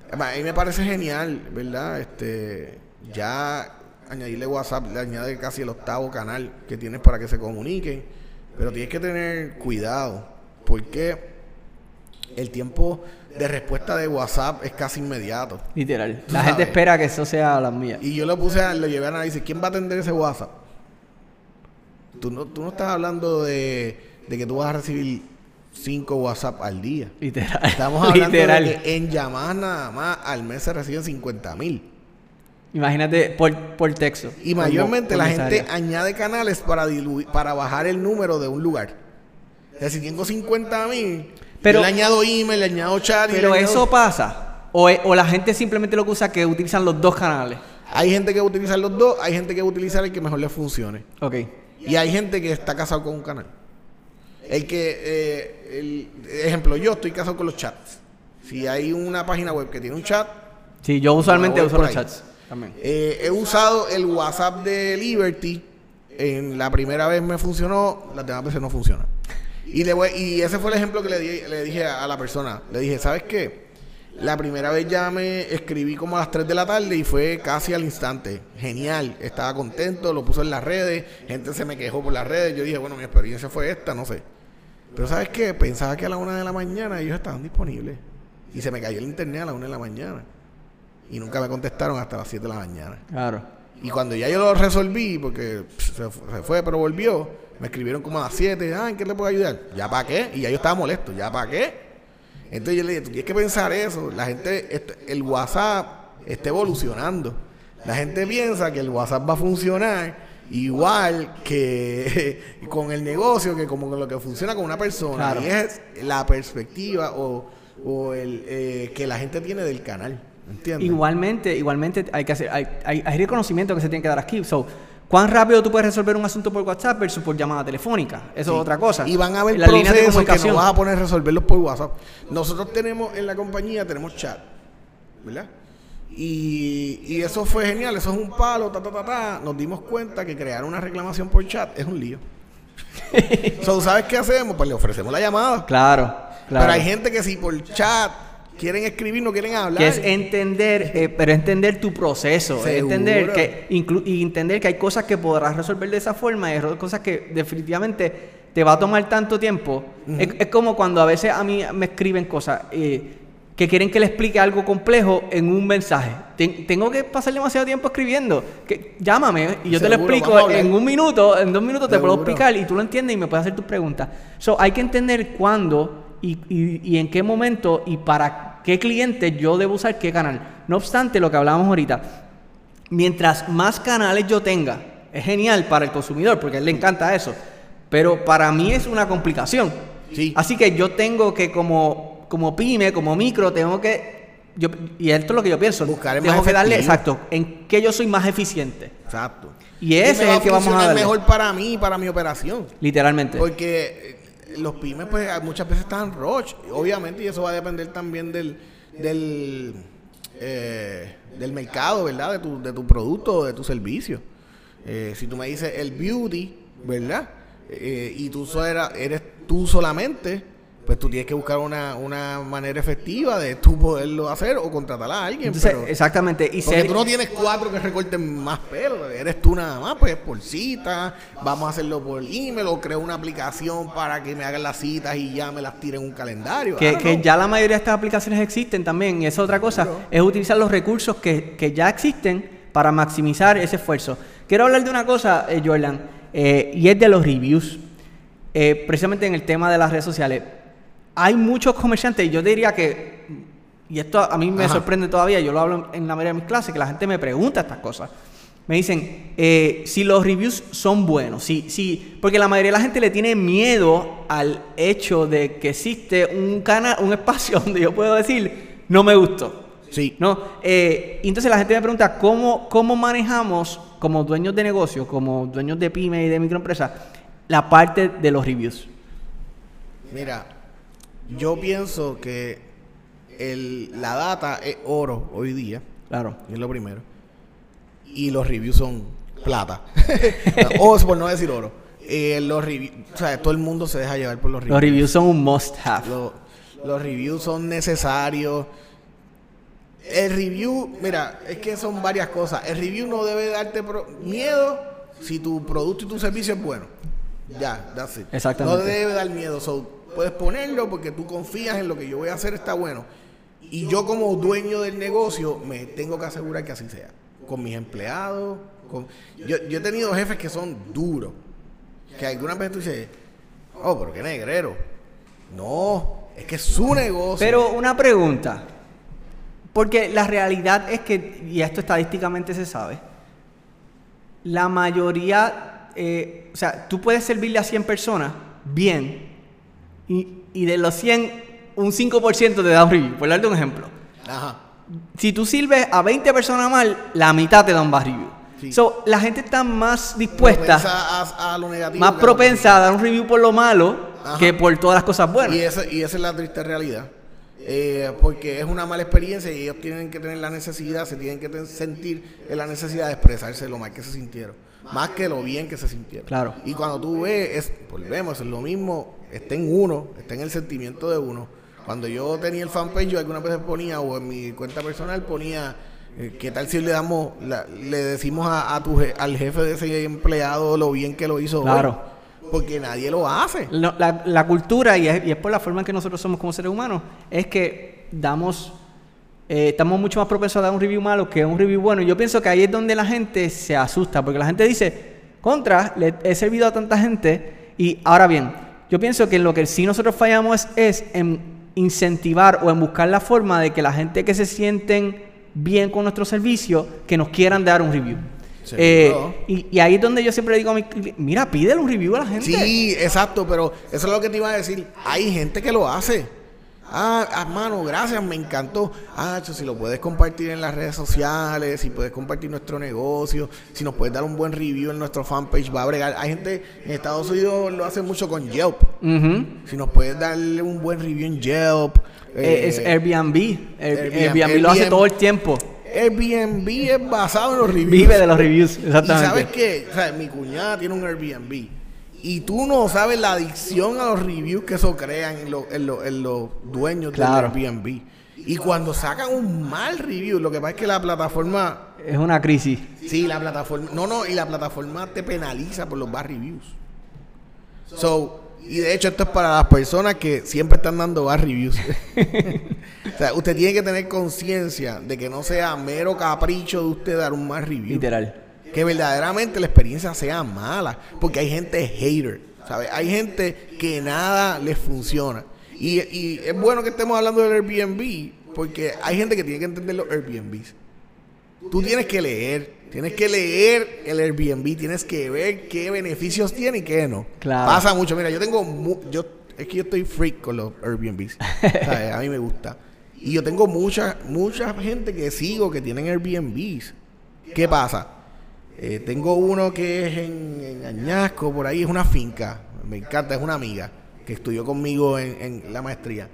a mí me parece genial, ¿verdad? Este, ya añadirle WhatsApp le añade casi el octavo canal que tienes para que se comuniquen, pero tienes que tener cuidado, porque el tiempo de respuesta de WhatsApp es casi inmediato. Literal. La gente espera que eso sea la mía. Y yo le puse, a, le llevé a análisis, ¿quién va a atender ese WhatsApp? Tú no, tú no estás hablando de, que tú vas a recibir cinco WhatsApp al día. Literal. Estamos hablando de que en llamadas nada más al mes se reciben 50 mil. Imagínate por, por texto. Y mayormente la gente añade canales para, para bajar el número de un lugar. O sea, si tengo 50 mil pero, le añado email, le añado chat. Pero eso pasa. O, o, la gente simplemente lo que usa que utilizan los dos canales. Hay gente que utiliza los dos, hay gente que utiliza el que mejor le funcione. Ok. Y hay gente que está casado con un canal. El que, eh, el, ejemplo, yo estoy casado con los chats. Si hay una página web que tiene un chat. Sí, yo usualmente uso los chats también. Eh, he usado el WhatsApp de Liberty. En la primera vez me funcionó, la demás veces no funciona. Y, le y ese fue el ejemplo que le, le dije a, la persona. Le dije, ¿sabes qué? La primera vez ya me escribí como a las 3 de la tarde y fue casi al instante. Genial, estaba contento, lo puso en las redes, gente se me quejó por las redes. Yo dije, bueno, mi experiencia fue esta, no sé. Pero ¿sabes qué? Pensaba que a la 1 de la mañana ellos estaban disponibles. Y se me cayó el internet a la 1 de la mañana. Y nunca me contestaron hasta las 7 de la mañana. Claro. Y cuando ya yo lo resolví, porque pff, se, fu- se fue, pero volvió, me escribieron como a las 7, ah, ¿en qué le puedo ayudar? ¿Ya para qué? Y ya yo estaba molesto, ¿ya para qué? Entonces yo le dije, tú tienes que pensar eso. La gente, el WhatsApp está evolucionando. La gente piensa que el WhatsApp va a funcionar igual que con el negocio, que como con lo que funciona con una persona. Claro. Y es la perspectiva o, o el eh, que la gente tiene del canal. ¿Entiendes? Igualmente, igualmente hay que hacer, hay, hay, hay reconocimiento que se tiene que dar aquí. So, ¿Cuán rápido tú puedes resolver un asunto por WhatsApp versus por llamada telefónica? Eso Sí. es otra cosa. Y van a haber Las líneas de procesos que comunicación. no vas a poner a resolverlos por WhatsApp. Nosotros tenemos en la compañía, tenemos chat, ¿verdad? Y, y eso fue genial, eso es un palo, ta, ta, ta, ta. Nos dimos cuenta que crear una reclamación por chat es un lío. so, ¿Sabes qué hacemos? Pues le ofrecemos la llamada. Claro, claro. Pero hay gente que si por chat quieren escribir, no quieren hablar. que es entender, eh, pero entender tu proceso, Seguro. entender que inclu- y entender que hay cosas que podrás resolver de esa forma y hay cosas que definitivamente te va a tomar tanto tiempo. es, es como cuando a veces a mí me escriben cosas eh, que quieren que le explique algo complejo en un mensaje. Ten- tengo que pasar demasiado tiempo escribiendo. Que, llámame y yo te lo explico en un minuto, en dos minutos te puedo explicar y tú lo entiendes y me puedes hacer tus preguntas. So, hay que entender cuándo y, y- y en qué momento y para qué cliente yo debo usar qué canal. No obstante, lo que hablábamos ahorita, mientras más canales yo tenga, es genial para el consumidor porque a él le encanta eso. Pero para mí es una complicación. Sí. Así que yo tengo que como, como pyme, como micro, tengo que... Yo, y esto es lo que yo pienso. Buscar el tengo más que darle, exacto, en qué yo soy más eficiente. Exacto. Y ese es el que vamos a darle. mejor para mí para mi operación. Literalmente. Porque eh, los pymes pues muchas veces están roche, obviamente, y eso va a depender también del del, eh, del mercado, ¿verdad? De tu, de tu producto o de tu servicio. Eh, si tú me dices el beauty, ¿verdad? Eh, y tú eres tú solamente, pues tú tienes que buscar una, una manera efectiva de tú poderlo hacer o contratar a alguien. Entonces, pero- exactamente. Y porque tú no tienes cuatro que recorten más pelo, eres tú nada más, pues por cita, vamos a hacerlo por email o creo una aplicación para que me hagan las citas y ya me las tiren en un calendario. Que, que ya la mayoría de estas aplicaciones existen también, y esa es otra cosa, es utilizar los recursos que, que ya existen para maximizar ese esfuerzo. Quiero hablar de una cosa, eh, Jordan, eh, y es de los reviews, Eh, precisamente en el tema de las redes sociales. Hay muchos comerciantes, y yo diría que, y esto a mí me Ajá. sorprende todavía, yo lo hablo en la mayoría de mis clases, que la gente me pregunta estas cosas. Me dicen eh, si los reviews son buenos, si, si, porque la mayoría de la gente le tiene miedo al hecho de que existe un canal, un espacio donde yo puedo decir no me gustó. Sí. ¿no? Eh, entonces la gente me pregunta cómo, cómo manejamos como dueños de negocio, como dueños de pyme y de microempresas, la parte de los reviews. Mira, yo pienso que el, la data es oro hoy día, Claro. es lo primero, y los reviews son plata. o por no decir oro. Eh, los reviews, o sea, todo el mundo se deja llevar por los reviews. Los reviews son un must have. Lo- los reviews son necesarios. El review, mira, es que son varias cosas. El review no debe darte pro- miedo si tu producto y tu servicio es bueno. Ya, that's it. Exactamente. No debe dar miedo. So, puedes ponerlo porque tú confías en lo que yo voy a hacer está bueno. Y yo como dueño del negocio me tengo que asegurar que así sea. Con mis empleados. Con... Yo, yo he tenido jefes que son duros. Que algunas veces tú dices, oh, pero qué negrero. No, es que es su negocio. Pero una pregunta. Porque la realidad es que, y esto estadísticamente se sabe, la mayoría, eh, o sea, tú puedes servirle a 100 personas bien, y, y de los 100, un 5% te da un review, por darte un ejemplo. Ajá. Si tú sirves a 20 personas mal, la mitad te da un bad review. Sí. So, la gente está más dispuesta, a, a lo negativo. más propensa a dar un review por lo malo Ajá. que por todas las cosas buenas. Y esa, y esa es la triste realidad. Eh, porque es una mala experiencia y ellos tienen que tener la necesidad, se tienen que sentir en la necesidad de expresarse lo mal que se sintieron. Más que lo bien que se sintieron. Claro. Y cuando tú ves, es, volvemos, es lo mismo, está en uno, está en el sentimiento de uno. Cuando yo tenía el fanpage, yo algunas veces ponía, o en mi cuenta personal ponía, eh, ¿qué tal si le damos, la- le decimos a, a tu je- al jefe de ese empleado lo bien que lo hizo? hoy? Claro. Porque nadie lo hace. No, la, la cultura, y es, y es por la forma en que nosotros somos como seres humanos, es que damos eh, estamos mucho más propensos a dar un review malo que un review bueno. Yo pienso que ahí es donde la gente se asusta, porque la gente dice, contra, le he servido a tanta gente. Y ahora bien, yo pienso que lo que sí nosotros fallamos es, en incentivar o en buscar la forma de que la gente que se sienten bien con nuestro servicio, que nos quieran dar un review. Eh, y, y, ahí es donde yo siempre digo a mi cliente, mira, pídele un review a la gente. Sí, exacto, pero eso es lo que te iba a decir. Hay gente que lo hace. Ah, hermano, gracias, me encantó. Ah, si lo puedes compartir en las redes sociales, si puedes compartir nuestro negocio, si nos puedes dar un buen review en nuestro fanpage, va a bregar. Hay gente en Estados Unidos lo hace mucho con Yelp. Si nos puedes darle un buen review en Yelp. Eh, es Airbnb. Airbnb. lo hace todo el tiempo. Airbnb es basado en los reviews. Vive de los reviews, exactamente. Y sabes qué, o sea, mi cuñada tiene un Airbnb y tú no sabes la adicción a los reviews que eso crean en, en, los dueños del Airbnb. Y cuando sacan un mal review, lo que pasa es que la plataforma... Es una crisis. Sí, la plataforma... No, no, y la plataforma te penaliza por los bad reviews. So, y de hecho esto es para las personas que siempre están dando bad reviews. o sea, usted tiene que tener conciencia de que no sea mero capricho de usted dar un mal review. Literal que verdaderamente la experiencia sea mala, porque hay gente hater, ¿sabes? Hay gente que nada les funciona. Y, y es bueno que estemos hablando del Airbnb, porque hay gente que tiene que entender los Airbnbs. Tú tienes que leer, tienes que leer el Airbnb, tienes que ver qué beneficios tiene y qué no. Pasa mucho. Mira, yo tengo, yo es que yo estoy freak con los Airbnbs. ¿sabes? A mí me gusta. Y yo tengo mucha, mucha gente que sigo que tienen Airbnbs. ¿Qué pasa? Eh, tengo uno que es en, Añasco, por ahí, es una finca. Me encanta, es una amiga que estudió conmigo en, la maestría.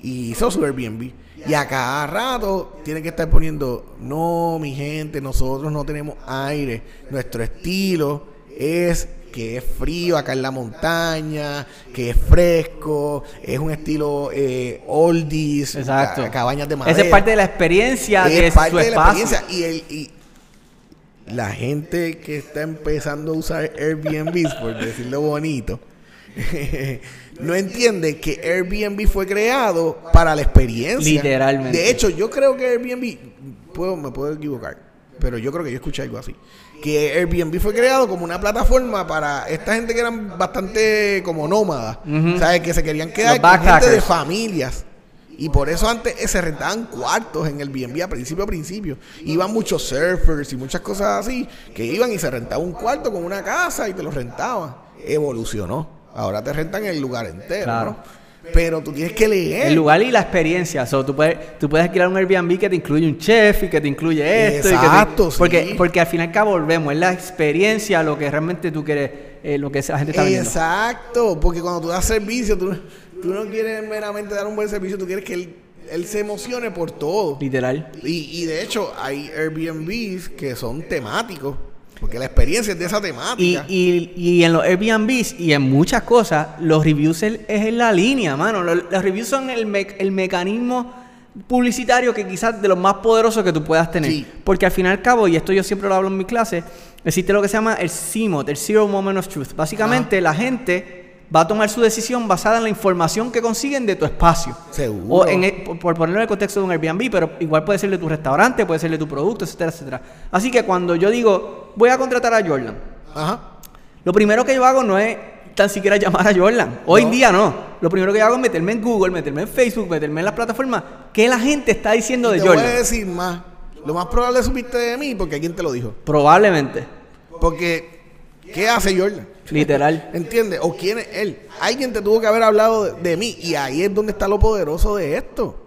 Y hizo su Airbnb. Y a cada rato tiene que estar poniendo, no, mi gente, nosotros no tenemos aire. Nuestro estilo es que es frío acá en la montaña, que es fresco, es un estilo eh, oldies, Exacto. cabañas de madera. Esa es parte de la experiencia es de parte su de la experiencia. Y, el, y la gente que está empezando a usar Airbnb, por decirlo bonito, no entiende que Airbnb fue creado para la experiencia. Literalmente. De hecho, yo creo que Airbnb, puedo, me puedo equivocar, pero yo creo que yo escuché algo así. Que Airbnb fue creado como una plataforma para esta gente que eran bastante como nómadas, ¿sabes? Que se querían quedar con gente de familias. Y por eso antes eh, se rentaban cuartos en el BNB a principio a principio. Iban muchos surfers y muchas cosas así que iban y se rentaba un cuarto con una casa y te lo rentaban. Evolucionó. Ahora te rentan el lugar entero. Pero tú tienes que leer. El lugar y la experiencia. tú, puedes, tú puedes alquilar un Airbnb que te incluye un chef y que te incluye esto. Exacto, porque, porque al fin y al cabo volvemos. Es la experiencia lo que realmente tú quieres, eh, lo que la gente está viendo. Exacto. Porque cuando tú das servicio, tú tú no quieres meramente dar un buen servicio, tú quieres que él, se emocione por todo. Literal. Y, de hecho, hay Airbnbs que son temáticos. Porque la experiencia es de esa temática. Y, en los Airbnbs y en muchas cosas, los reviews es, en la línea, mano. Los, reviews son el, el mecanismo publicitario que quizás de los más poderosos que tú puedas tener. Porque al fin y al cabo, y esto yo siempre lo hablo en mi clase, existe lo que se llama el CMOT, el Zero Moment of Truth. Básicamente, la gente va a tomar su decisión basada en la información que consiguen de tu espacio. Seguro. O en por, ponerlo en el contexto de un Airbnb, pero igual puede ser de tu restaurante, puede ser de tu producto, etcétera, etcétera. Así que cuando yo digo, voy a contratar a Jordan, lo primero que yo hago no es tan siquiera llamar a Jordan. Hoy en día no. Lo primero que yo hago es meterme en Google, meterme en Facebook, meterme en las plataformas. ¿Qué la gente está diciendo de Jordan? Te voy a decir más. Lo más probable es supiste de mí porque alguien te lo dijo. Probablemente. Porque, ¿qué hace Jordan? Literal. ¿Entiendes? ¿O quién es él? Alguien te tuvo que haber hablado de, mí. Y ahí es donde está lo poderoso de esto.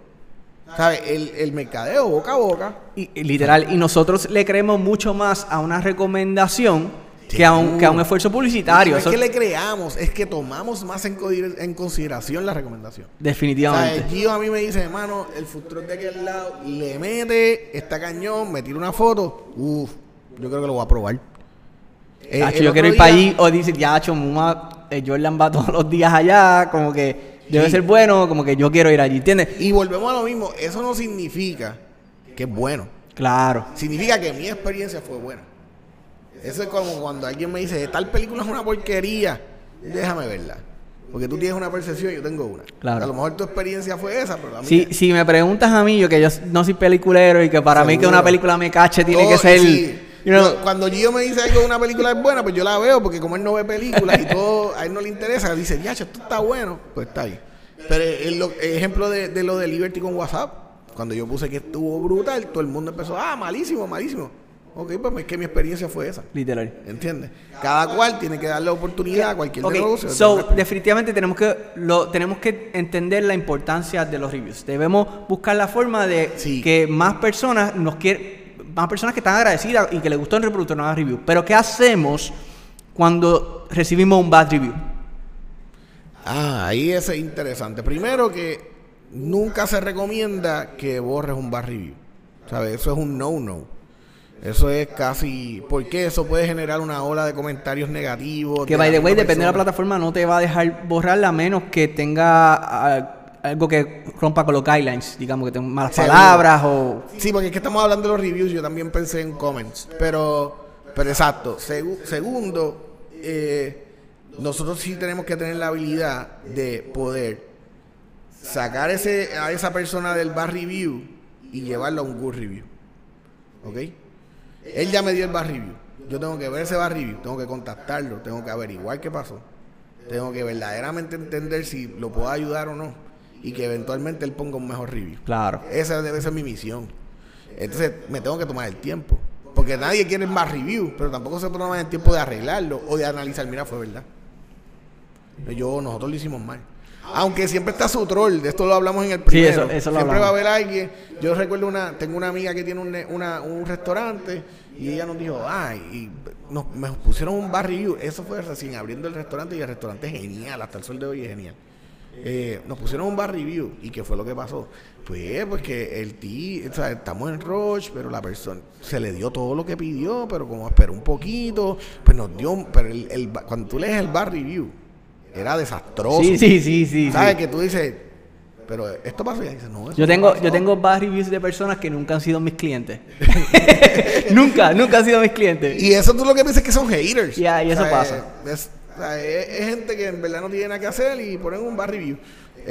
¿Sabes? El, mercadeo boca a boca. Y, literal. Y nosotros le creemos mucho más a una recomendación que, a un, que a un esfuerzo publicitario. No es que le creamos, es que tomamos más en, en consideración la recomendación. Definitivamente. ¿Sabes? Gio a mí me dice, hermano, el futuro de aquel lado le mete esta cañón, me tira una foto. Uf, yo creo que lo voy a probar. Eh, yo quiero ir para allí. O dice, ya, Muma, eh, Jordan va todos los días allá. Como que debe ser bueno. Como que yo quiero ir allí. ¿Entiendes? Y volvemos a lo mismo. Eso no significa que es bueno. Claro. Significa que mi experiencia fue buena. Eso es como cuando alguien me dice, tal película es una porquería. Déjame verla. Porque tú tienes una percepción y yo tengo una. Claro. A lo mejor tu experiencia fue esa, pero la mía... Si, si me preguntas a mí, yo que yo no soy peliculero y que para mí que una película me cache tiene Todo- que ser... sí. You know, Yo- cuando Gio me dice algo de una película es buena, pues yo la veo porque como él no ve películas y todo a él no le interesa, dice, ya, esto está bueno, pues está ahí. Pero el, lo- el ejemplo de, de lo de Liberty con WhatsApp, cuando yo puse que estuvo brutal, todo el mundo empezó, ah, malísimo, malísimo. Ok, pues es que mi experiencia fue esa. literal. ¿Entiendes? Cada cual tiene que darle oportunidad a cualquier Ok, negocio. so, definitivamente tenemos que, lo, tenemos que entender la importancia de los reviews. Debemos buscar la forma de Sí. que más personas nos quieren, más personas que están agradecidas y que les gustó el reproductor nos hagan review. Pero ¿qué hacemos cuando recibimos un bad review? Ah, ahí es interesante. Primero que nunca se recomienda que borres un bar review. ¿Sabes? Eso es un no-no. Eso es casi... Porque eso puede generar una ola de comentarios negativos. Que de by the way, depende de la plataforma, no te va a dejar borrarla a menos que tenga ah, algo que rompa con los guidelines, digamos que tenga malas Seguro. palabras o... Sí, porque es que estamos hablando de los reviews, yo también pensé en comments. Pero, pero exacto. Segu- segundo, eh, nosotros sí tenemos que tener la habilidad de poder sacar ese, a esa persona del bad review y llevarlo a un good review. ¿Ok? Él ya me dio el bad review. Yo tengo que ver ese bad review, tengo que contactarlo, tengo que averiguar qué pasó. Tengo que verdaderamente entender si lo puedo ayudar o no. Y que eventualmente él ponga un mejor review. Claro. Esa debe ser mi misión. Entonces me tengo que tomar el tiempo. Porque nadie quiere más review, pero tampoco se toma el tiempo de arreglarlo o de analizar, mira, fue verdad. Yo, nosotros lo hicimos mal. Aunque siempre está su troll, de esto lo hablamos en el primero. eso- eso lo siempre va a haber alguien. Yo recuerdo una, tengo una amiga que tiene un, una- un restaurante y ella nos dijo, ay, y nos, me pusieron un bar review. Eso fue recién abriendo el restaurante y el restaurante es genial, hasta el sol de hoy es genial. Eh, nos pusieron un bar review y qué fue lo que pasó pues pues que el tío o sea, estamos en Roche pero la persona se le dio todo lo que pidió pero como esperó un poquito pues nos dio pero el, el cuando tú lees el bar review era desastroso Sí, sí, sí, sí. sabes sí. que tú dices pero esto pasó y ella dice no eso Yo tengo, pasó". yo tengo bad reviews de personas que nunca han sido mis clientes. nunca, nunca han sido mis clientes. y eso tú lo que piensas que son haters Ya, y eso pasa. es, o sea, es- es gente que en verdad no tiene nada que hacer y ponen un bar review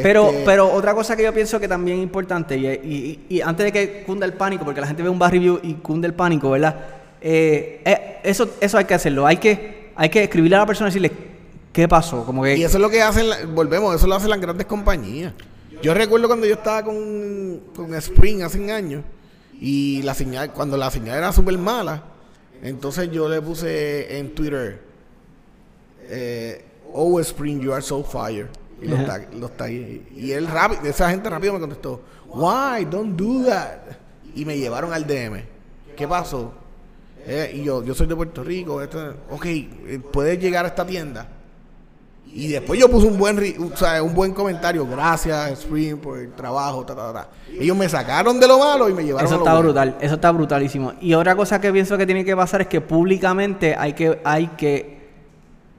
Pero, Este, pero otra cosa que yo pienso que también es importante, y, y- y antes de que cunda el pánico, porque la gente ve un bad review y cunde el pánico, ¿verdad? Eh, eh, eso, eso hay que hacerlo. Hay que, hay que escribirle a la persona y decirle qué pasó. Como que Y eso es lo que hacen, la- volvemos, eso lo hacen las grandes compañías. Yo recuerdo cuando yo estaba con, con Spring hace años y la señal, cuando la señal era súper mala, entonces yo le puse en Twitter, eh, oh Spring, you are so fire. Y los, tag- los tagué. Y él rápido, esa gente rápido me contestó, why, don't do that. Y me llevaron al DM. ¿Qué pasó? Eh, y yo, yo soy de Puerto Rico, esto, ok, eh, puedes llegar a esta tienda. Y después yo puse un buen, o sea, un buen comentario. Gracias, Spring, por el trabajo. Ta, ta, ta. Ellos me sacaron de lo malo y me llevaron eso a lo está bueno. brutal, eso está brutalísimo. Y otra cosa que pienso que tiene que pasar es que públicamente hay que, hay que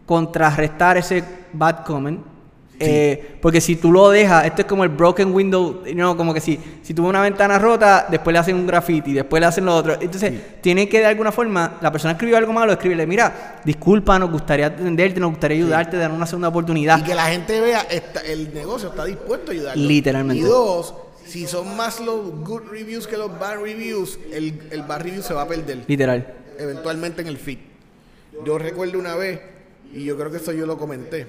contrarrestar ese bad comment. Eh, porque si tú lo dejas, esto es como el broken window, no, como que si, si tuvo una ventana rota, después le hacen un graffiti, después le hacen lo otro. Entonces, tiene que de alguna forma, la persona escribió algo malo, escribirle, mira, disculpa, nos gustaría atenderte, nos gustaría ayudarte, dar una segunda oportunidad. Y que la gente vea, el negocio está dispuesto a ayudar. Literalmente. Y dos, si son más los good reviews que los bad reviews, el, el bad review se va a perder. Literal. eventualmente en el feed. Yo recuerdo una vez, y yo creo que eso yo lo comenté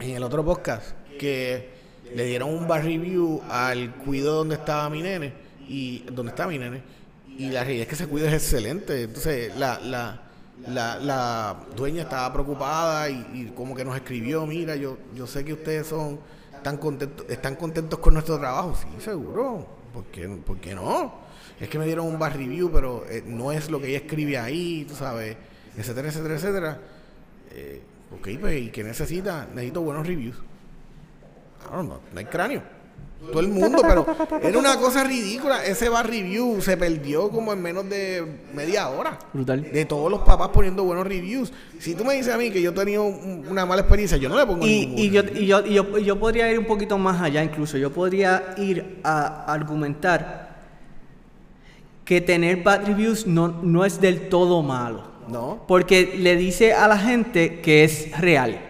en el otro podcast, que le dieron un bar review al cuido donde estaba mi nene, y donde está mi nene, y la realidad es que ese cuido es excelente. Entonces, la, la, la, la dueña estaba preocupada y, como que nos escribió, mira, yo, yo sé que ustedes son tan contentos, están contentos con nuestro trabajo. Sí, seguro. ¿Por qué, por qué no? Es que me dieron un bar review, pero eh, no es lo que ella escribe ahí, tú sabes, etcétera, etcétera, etcétera. Eh, ok, pues, ¿y qué necesita? Necesito buenos reviews. Claro, no, no hay cráneo. Todo el mundo, pero era una cosa ridícula. Ese bar review se perdió como en menos de media hora. Brutal. De todos los papás poniendo buenos reviews. Si tú me dices a mí que yo he tenido un- una mala experiencia, yo no le pongo Y, ningún y yo, review. y, yo, y yo- y yo podría ir un poquito más allá incluso. Yo podría ir a argumentar que tener bad reviews no, no es del todo malo. No. Porque le dice a la gente que es real.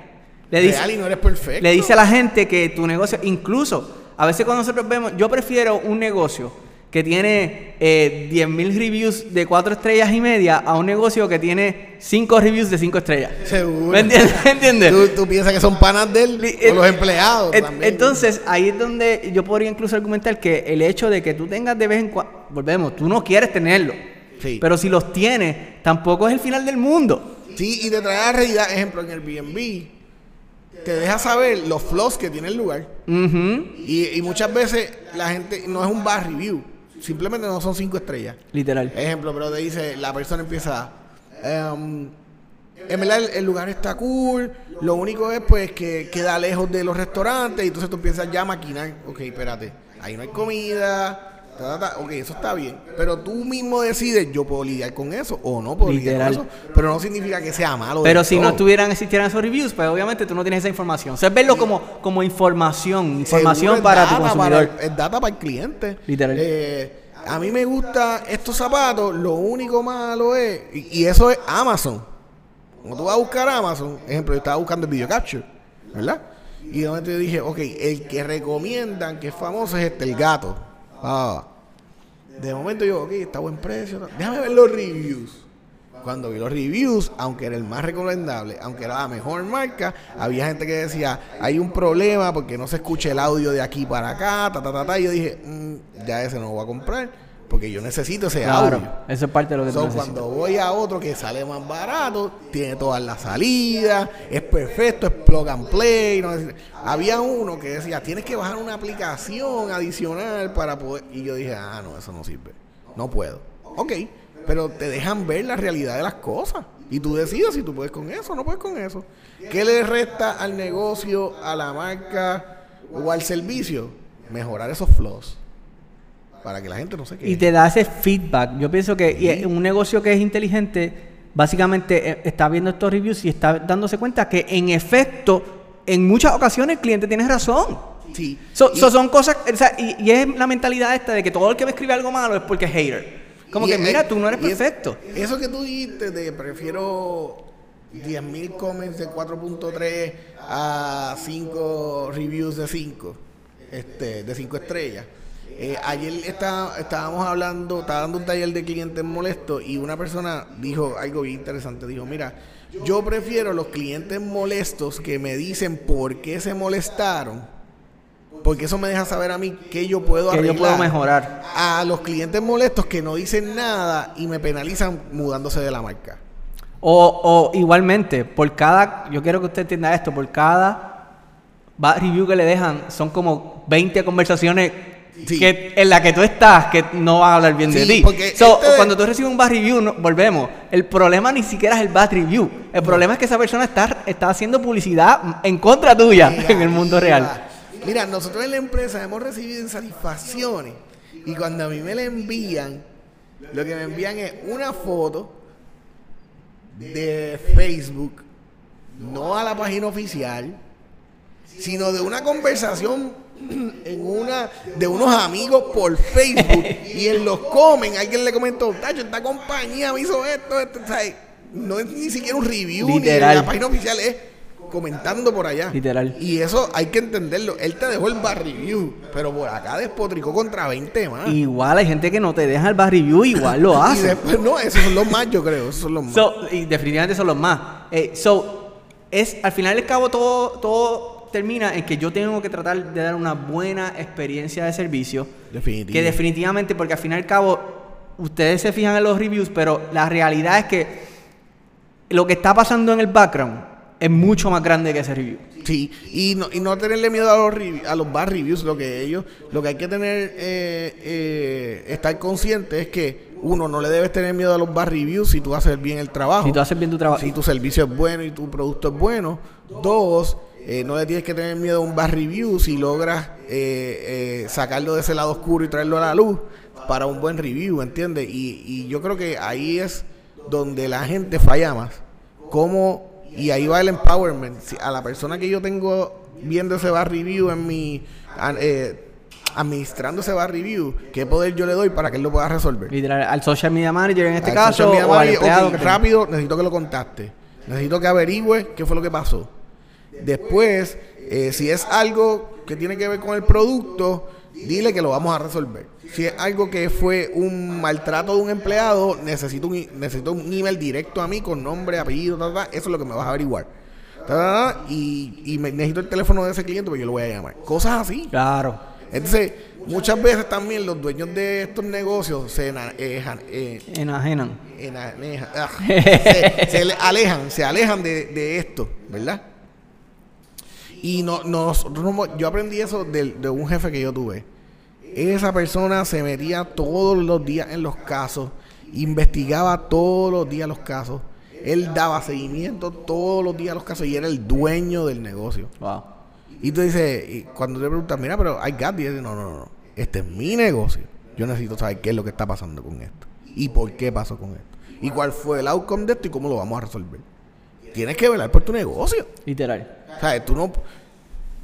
Le dice, real y no eres perfecto. le dice a la gente que tu negocio, incluso, a veces cuando nosotros vemos, yo prefiero un negocio que tiene eh, 10.000 reviews de 4 estrellas y media a un negocio que tiene 5 reviews de 5 estrellas. Seguro. ¿Me entiendes? ¿Me entiendes? ¿Tú, tú piensas que son panas de él o los empleados et- también. Entonces, ahí es donde yo podría incluso argumentar que el hecho de que tú tengas de vez en cuando, volvemos, tú no quieres tenerlo, Sí. pero si los tienes, tampoco es el final del mundo. Sí, y te trae la realidad, ejemplo, en el Airbnb, te deja saber los flaws que tiene el lugar. Y, y muchas veces la gente no es un bad review, simplemente no son cinco estrellas. Literal. Ejemplo, pero te dice, la persona empieza, em, en verdad el, el lugar está cool, lo único es pues que queda lejos de los restaurantes y entonces tú empiezas ya a maquinar, ok, espérate, ahí no hay comida, ta, ta, ta, ok, eso está bien, pero tú mismo decides, yo puedo lidiar con eso o no puedo lidiar con eso, pero no significa que sea malo. Pero si no estuvieran, existieran esos reviews, pues obviamente tú no tienes esa información. O sea, es verlo como, como información, información Seguro para tu consumidor. para- es data para el cliente. Literal. Eh, a mí me gustan estos zapatos, lo único malo es, y, y eso es Amazon. Cuando tú vas a buscar Amazon, ejemplo, yo estaba buscando el video capture, ¿verdad? Y de momento yo dije, ok, el que recomiendan, que es famoso, es este, el gato. Ah. De momento yo, ok, está buen precio. Déjame ver los reviews. Cuando vi los reviews, aunque era el más recomendable, aunque era la mejor marca, había gente que decía, hay un problema porque no se escucha el audio de aquí para acá, ta, ta, ta, ta. Y yo dije, "Mm, ya ese no lo voy a comprar, porque yo necesito ese Claro, audio. eso es parte de lo que tú So, necesitas. cuando voy a otro que sale más barato, tiene todas las salidas, es perfecto, es plug and play. no Había uno que decía, tienes que bajar una aplicación adicional para poder... Y yo dije, ah, no, eso no sirve. No puedo. Ok, pero te dejan ver la realidad de las cosas. Y tú decides si tú puedes con eso o no puedes con eso. ¿Qué le resta al negocio, a la marca o al servicio? Mejorar esos flaws. Para que la gente no se quede. Y te da ese feedback. Yo pienso que un negocio que es inteligente, básicamente eh, está viendo estos reviews y está dándose cuenta que en efecto, en muchas ocasiones el cliente tiene razón. Sí. So- Y- so son cosas, o sea, y, y es la mentalidad esta de que todo el que me escribe algo malo es porque es hater. Como que, es- mira, tú no eres y es- perfecto. eso que tú dijiste de prefiero 10.000 comments de 4.3 a 5 reviews de 5, este, de 5 estrellas. Eh, ayer está- estábamos hablando, estaba dando un taller de clientes molestos y una persona dijo algo bien interesante. Dijo, mira, yo prefiero los clientes molestos que me dicen por qué se molestaron. Porque eso me deja saber a mí qué yo puedo Que yo arreglar puedo mejorar. a los clientes molestos que no dicen nada y me penalizan mudándose de la marca. O, o igualmente, por cada, yo quiero que usted entienda esto, por cada review que le dejan, son como 20 conversaciones Sí. que, en las que tú estás que no van a hablar bien de ti. porque So, este- Cuando tú recibes un bad review, no- volvemos, el problema ni siquiera es el bad review, el problema es que esa persona está, está haciendo publicidad en contra tuya Mira, en el mundo real. Mira, nosotros en la empresa hemos recibido insatisfacciones y cuando a mí me la envían, lo que me envían es una foto de Facebook, no a la página oficial, sino de una conversación en una de unos amigos por Facebook y en los comen alguien le comentó, Tacho, esta compañía me hizo esto, esto, ¿sabes? No es ni siquiera un review ni Literal. en la página oficial, es comentando por allá. Literal. Y eso hay que entenderlo. Él te dejó el bar review, pero por acá despotricó contra 20 más. Igual hay gente que no te deja el bad review, igual lo Y hace. después, no, esos son los más, yo creo. Esos son los más. So, y definitivamente son los más. Eh, so, es, al final del cabo todo, todo termina en que yo tengo que tratar de dar una buena experiencia de servicio. Definitivo. Que definitivamente, porque al final del cabo, ustedes se fijan en los reviews, pero la realidad es que lo que está pasando en el background es mucho más grande que ese review. Sí, y no, y no tenerle miedo a los, a los bad reviews, lo que ellos, lo que hay que tener, eh, eh, estar consciente es que uno, no le debes tener miedo a los bad reviews si tú haces bien el trabajo. Si tú haces bien tu trabajo. Si tu servicio es bueno y tu producto es bueno. Dos, eh, no le tienes que tener miedo a un bad review si logras eh, eh, sacarlo de ese lado oscuro y traerlo a la luz para un buen review, ¿entiendes? Y, y yo creo que ahí es donde la gente falla más. Cómo, y ahí va el empowerment. Si a la persona que yo tengo viendo ese bad review en mi... an- eh, administrando ese bad review, qué poder yo le doy para que él lo pueda resolver. Literal, al social media manager en este Al caso, social media o al manager, empleado ok, que tenga. rápido, necesito que lo contacte. Necesito que averigüe qué fue lo que pasó. Después, eh, si es algo que tiene que ver con el producto, dile que lo vamos a resolver. Si es algo que fue un maltrato de un empleado, necesito un, necesito un email directo a mí con nombre, apellido, ta, ta, eso es lo que me vas a averiguar. Ta, ta, ta, y, y me- necesito el teléfono de ese cliente, pues yo lo voy a llamar. Cosas así. Claro. Entonces, muchas veces también los dueños de estos negocios se ejan- eh, Enajenan. ah, se, se le- alejan, se alejan de, de esto, ¿verdad? Y no, nosotros no- yo aprendí eso del- de, un jefe que yo tuve. Esa persona se metía todos los días en los casos, investigaba todos los días los casos. Él daba seguimiento todos los días a los casos y era el dueño del negocio. Wow. Y tú dices, y cuando te preguntas, mira, pero got this", no, no, no, este es mi negocio. Yo necesito saber qué es lo que está pasando con esto. Y por qué pasó con esto. Y cuál fue el outcome de esto y cómo lo vamos a resolver. Tienes que velar por tu negocio. Literal. O sea, tú no...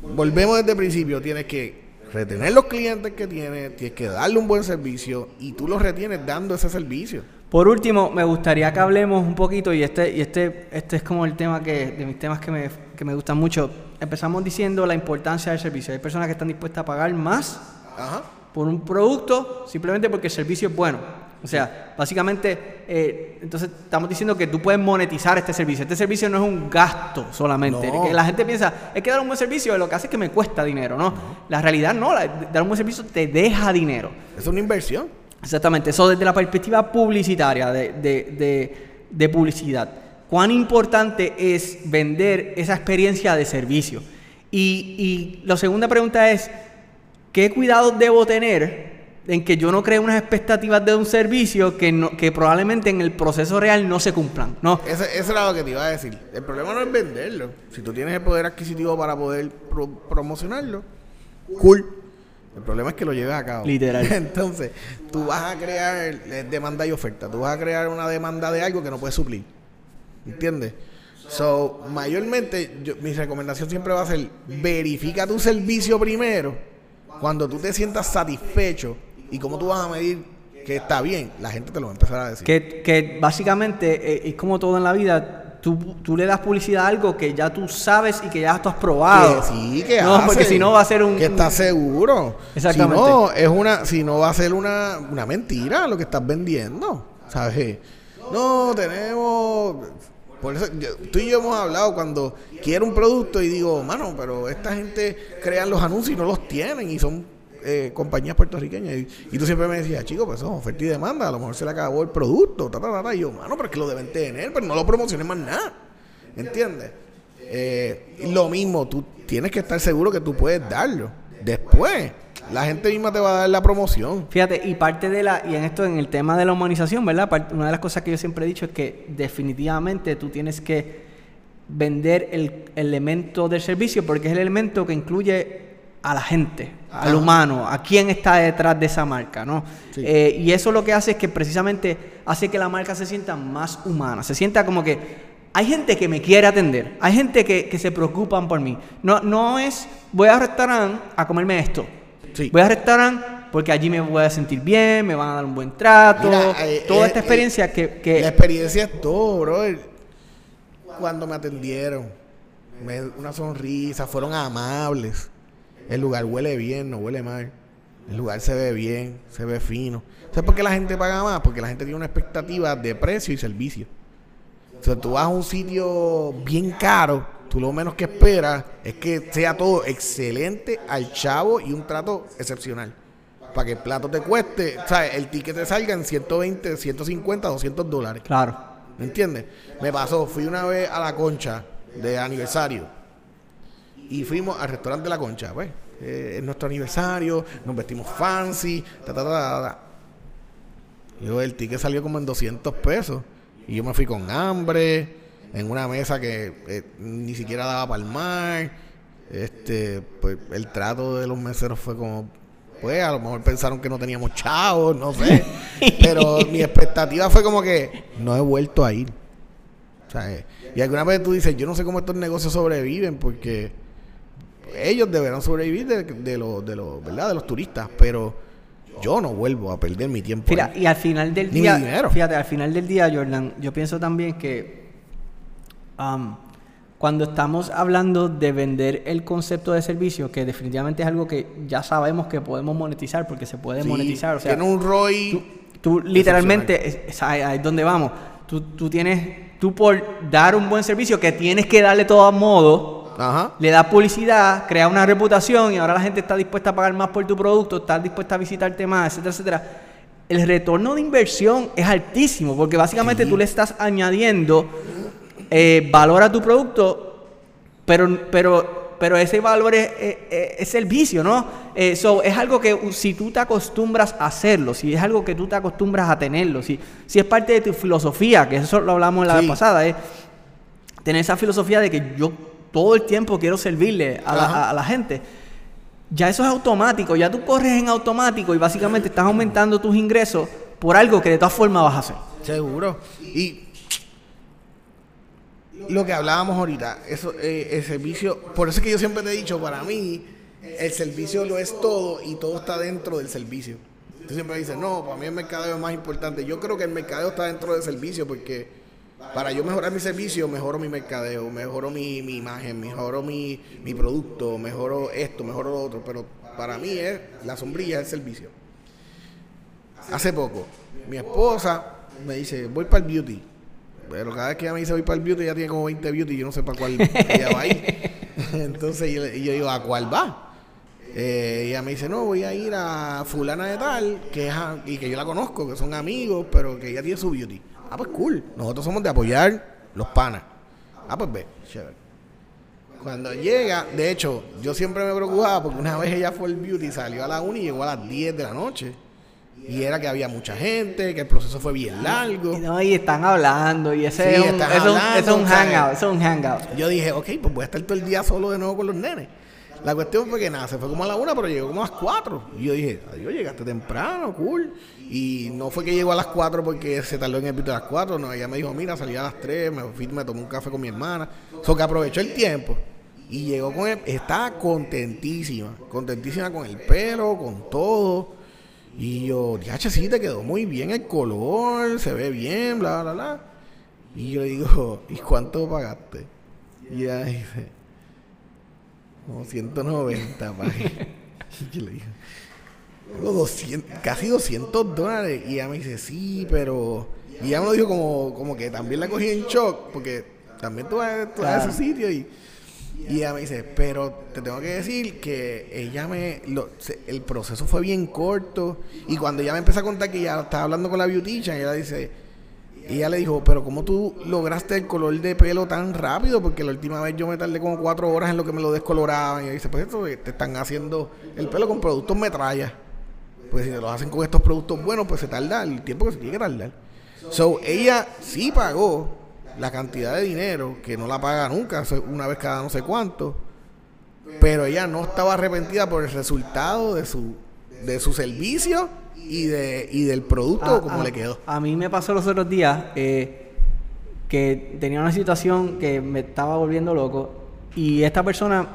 Volvemos desde el principio. Tienes que retener los clientes que tienes. Tienes que darle un buen servicio. Y tú los retienes dando ese servicio. Por último, me gustaría que hablemos un poquito, y este, y este, este es como el tema que, de mis temas que me, que me gustan mucho. Empezamos diciendo la importancia del servicio. Hay personas que están dispuestas a pagar más Ajá. por un producto simplemente porque el servicio es bueno. O sea, básicamente, eh, entonces estamos diciendo que tú puedes monetizar este servicio. Este servicio no es un gasto solamente. No. La gente piensa, es que dar un buen servicio lo que hace es que me cuesta dinero, ¿no? La realidad no, la- dar un buen servicio te deja dinero. Es una inversión. Exactamente, eso desde la perspectiva publicitaria, de, de- de- de publicidad. ¿Cuán importante es vender esa experiencia de servicio? Y, y la segunda pregunta es, ¿qué cuidados debo tener en que yo no cree unas expectativas de un servicio que, no- que probablemente en el proceso real no se cumplan? ¿no? Ese, eso era lo que te iba a decir. El problema no es venderlo. Si tú tienes el poder adquisitivo para poder pro- promocionarlo, cool. El problema es que lo lleves a cabo. Literal. Entonces, tú vas a crear demanda y oferta. Tú vas a crear una demanda de algo que no puedes suplir. ¿Entiendes? So, mayormente, yo- mi recomendación siempre va a ser, verifica tu servicio primero. Cuando tú te sientas satisfecho y cómo tú vas a medir que está bien, la gente te lo va a empezar a decir. Que, que básicamente eh, es como todo en la vida, tú, tú le das publicidad a algo que ya tú sabes y que ya tú has probado. Que sí, que No, hace, porque si no va a ser un... Que estás seguro. Exactamente. Si no, es una, si no va a ser una, una mentira lo que estás vendiendo. ¿Sabes? No, tenemos... Por eso, yo- tú y yo hemos hablado cuando quiero un producto y digo, mano, pero esta gente crean los anuncios y no los tienen y son eh, compañías puertorriqueñas. Y, tú siempre me decías, chico, pues es oferta y demanda, a lo mejor se le acabó el producto, ta, ta. Y yo, mano, pero es que lo deben tener, pero no lo promociones más nada. ¿Entiendes? Eh, lo mismo, tú tienes que estar seguro que tú puedes darlo. Después, la gente misma te va a dar la promoción. Fíjate, y parte de la, y en esto, en el tema de la humanización, ¿verdad? Una de las cosas que yo siempre he dicho es que definitivamente tú tienes que vender el elemento del servicio porque es el elemento que incluye a la gente, al humano, a quién está detrás de esa marca, ¿no? Sí. Eh, y eso lo que hace es que precisamente hace que la marca se sienta más humana, se sienta como que hay gente que me quiere atender, hay gente que, que se preocupan por mí. No, no es, voy al restaurante a comerme esto. Sí. Voy al restaurante porque allí me voy a sentir bien, me van a dar un buen trato, Mira, eh, toda eh, esta eh, experiencia que, que- La experiencia es todo, brother. Cuando me atendieron, me, una sonrisa, fueron amables. El lugar huele bien, no huele mal. El lugar se ve bien, se ve fino. ¿Sabes por qué la gente paga más? Porque la gente tiene una expectativa de precio y servicio. O sea, tú vas a un sitio bien caro, tú lo menos que esperas es que sea todo excelente al chavo y un trato excepcional. Para que el plato te cueste, ¿sabes? El ticket te salga en 120, 150, 200 dólares. claro, ¿Me entiendes? Me pasó, fui una vez a la concha de aniversario y fuimos al restaurante La Concha, pues. eh, es nuestro aniversario, nos vestimos fancy, ta, ta, ta, ta, ta. Yo, el ticket salió como en 200 pesos y yo me fui con hambre, en una mesa que eh, ni siquiera daba para el mar. Este, pues el trato de los meseros fue como, pues a lo mejor pensaron que no teníamos chavos, no sé. Pero mi expectativa fue como que no he vuelto a ir. O sea, eh, y alguna vez tú dices, yo no sé cómo estos negocios sobreviven porque ellos deberán sobrevivir de, de los, de los, ¿verdad? De los turistas, pero yo no vuelvo a perder mi tiempo. Mira, ahí. y al final del Ni día, mi dinero. fíjate, al final del día, Jordan, yo pienso también que um, cuando estamos hablando de vender el concepto de servicio, que definitivamente es algo que ya sabemos que podemos monetizar, porque se puede Sí, monetizar. O sea, tiene un ROI. tú, tú literalmente, es, es ahí, ahí es donde vamos. Tú, tú tienes, tú por dar un buen servicio que tienes que darle todo a modo, Ajá. le das publicidad, crea una reputación y ahora la gente está dispuesta a pagar más por tu producto, está dispuesta a visitarte más, etcétera, etcétera. El retorno de inversión es altísimo porque básicamente tú le estás añadiendo eh, valor a tu producto, pero, pero, pero ese valor es, es- es- es servicio, ¿no? Eh, so, es algo que si tú te acostumbras a hacerlo, si es algo que tú te acostumbras a tenerlo, si, si es parte de tu filosofía, que eso lo hablamos la Sí. vez pasada, es tener esa filosofía de que yo todo el tiempo quiero servirle a la, a gente. Ya eso es automático, ya tú corres en automático y básicamente estás aumentando tus ingresos por algo que de todas formas vas a hacer. Seguro. Y lo que hablábamos ahorita, eso, eh, el servicio, por eso es que yo siempre te he dicho, para mí, el servicio lo es todo y todo está dentro del servicio. Tú siempre dices, no, para mí el mercadeo es más importante. Yo creo que el mercadeo está dentro del servicio porque para yo mejorar mi servicio, mejoro mi mercadeo, mejoro mi, mi imagen, mejoro mi, mi producto, mejoro esto, mejoro lo otro. Pero para mí es la sombrilla, es el servicio. Hace poco, mi esposa me dice, voy para el beauty. Pero cada vez que ella me dice voy para el beauty, ella tiene como 20 beauty y yo no sé para cuál ella va a ir. Entonces yo, yo digo, ¿a cuál va? Eh, ella me dice, no, voy a ir a fulana de tal, que es y que yo la conozco, que son amigos, pero que ella tiene su beauty. Ah, pues cool. Nosotros somos de apoyar los panas. Ah, pues ve, chévere. Cuando llega, de hecho, yo siempre me preocupaba porque una vez ella fue al beauty, salió a la 1 y llegó a las 10 de la noche. Y era que había mucha gente, que el proceso fue bien largo. No, y están hablando y ese Sí, es un, hablando, es un hangout, eso es un hangout. Yo dije, ok, pues voy a estar todo el día solo de nuevo con los nenes. La cuestión fue que nada, se fue como a la una, pero llegó como a las cuatro. Y yo dije, adiós, llegaste temprano, cool. Y no fue que llegó a las cuatro porque se tardó en el pito a las cuatro, no, ella me dijo, mira, salí a las tres, me fui, me tomé un café con mi hermana. So que aprovechó el tiempo. Y llegó con él, estaba contentísima, contentísima con el pelo, con todo. Y yo, ya, sí, te quedó muy bien el color, se ve bien, bla, bla, bla. Y yo le digo, ¿y cuánto pagaste? Y ella dice, como 190, pa. Y le digo, "Tengo 200, casi 200 dólares. Y ella me dice, sí, pero... Y ella me lo dijo como, como que también la cogí en shock, porque también tú vas, tú vas a ese sitio y... Y ella me dice, pero te tengo que decir que ella me... lo- se- el proceso fue bien corto. Y cuando ella me empezó a contar que ya estaba hablando con la beautician, ella dice... Y ella le dijo, pero ¿cómo tú lograste el color de pelo tan rápido? Porque la última vez yo me tardé como cuatro horas en lo que me lo descoloraban. Y ella dice, pues esto eh, te están haciendo el pelo con productos metralla. Pues si te lo hacen con estos productos buenos, pues se tarda el tiempo que se tiene que tardar. So, ella sí pagó la cantidad de dinero, que no la paga nunca, una vez cada no sé cuánto. Pero ella no estaba arrepentida por el resultado de su, de su servicio y, de, y del producto A- como a- le quedó. A mí me pasó los otros días eh, que tenía una situación que me estaba volviendo loco y esta persona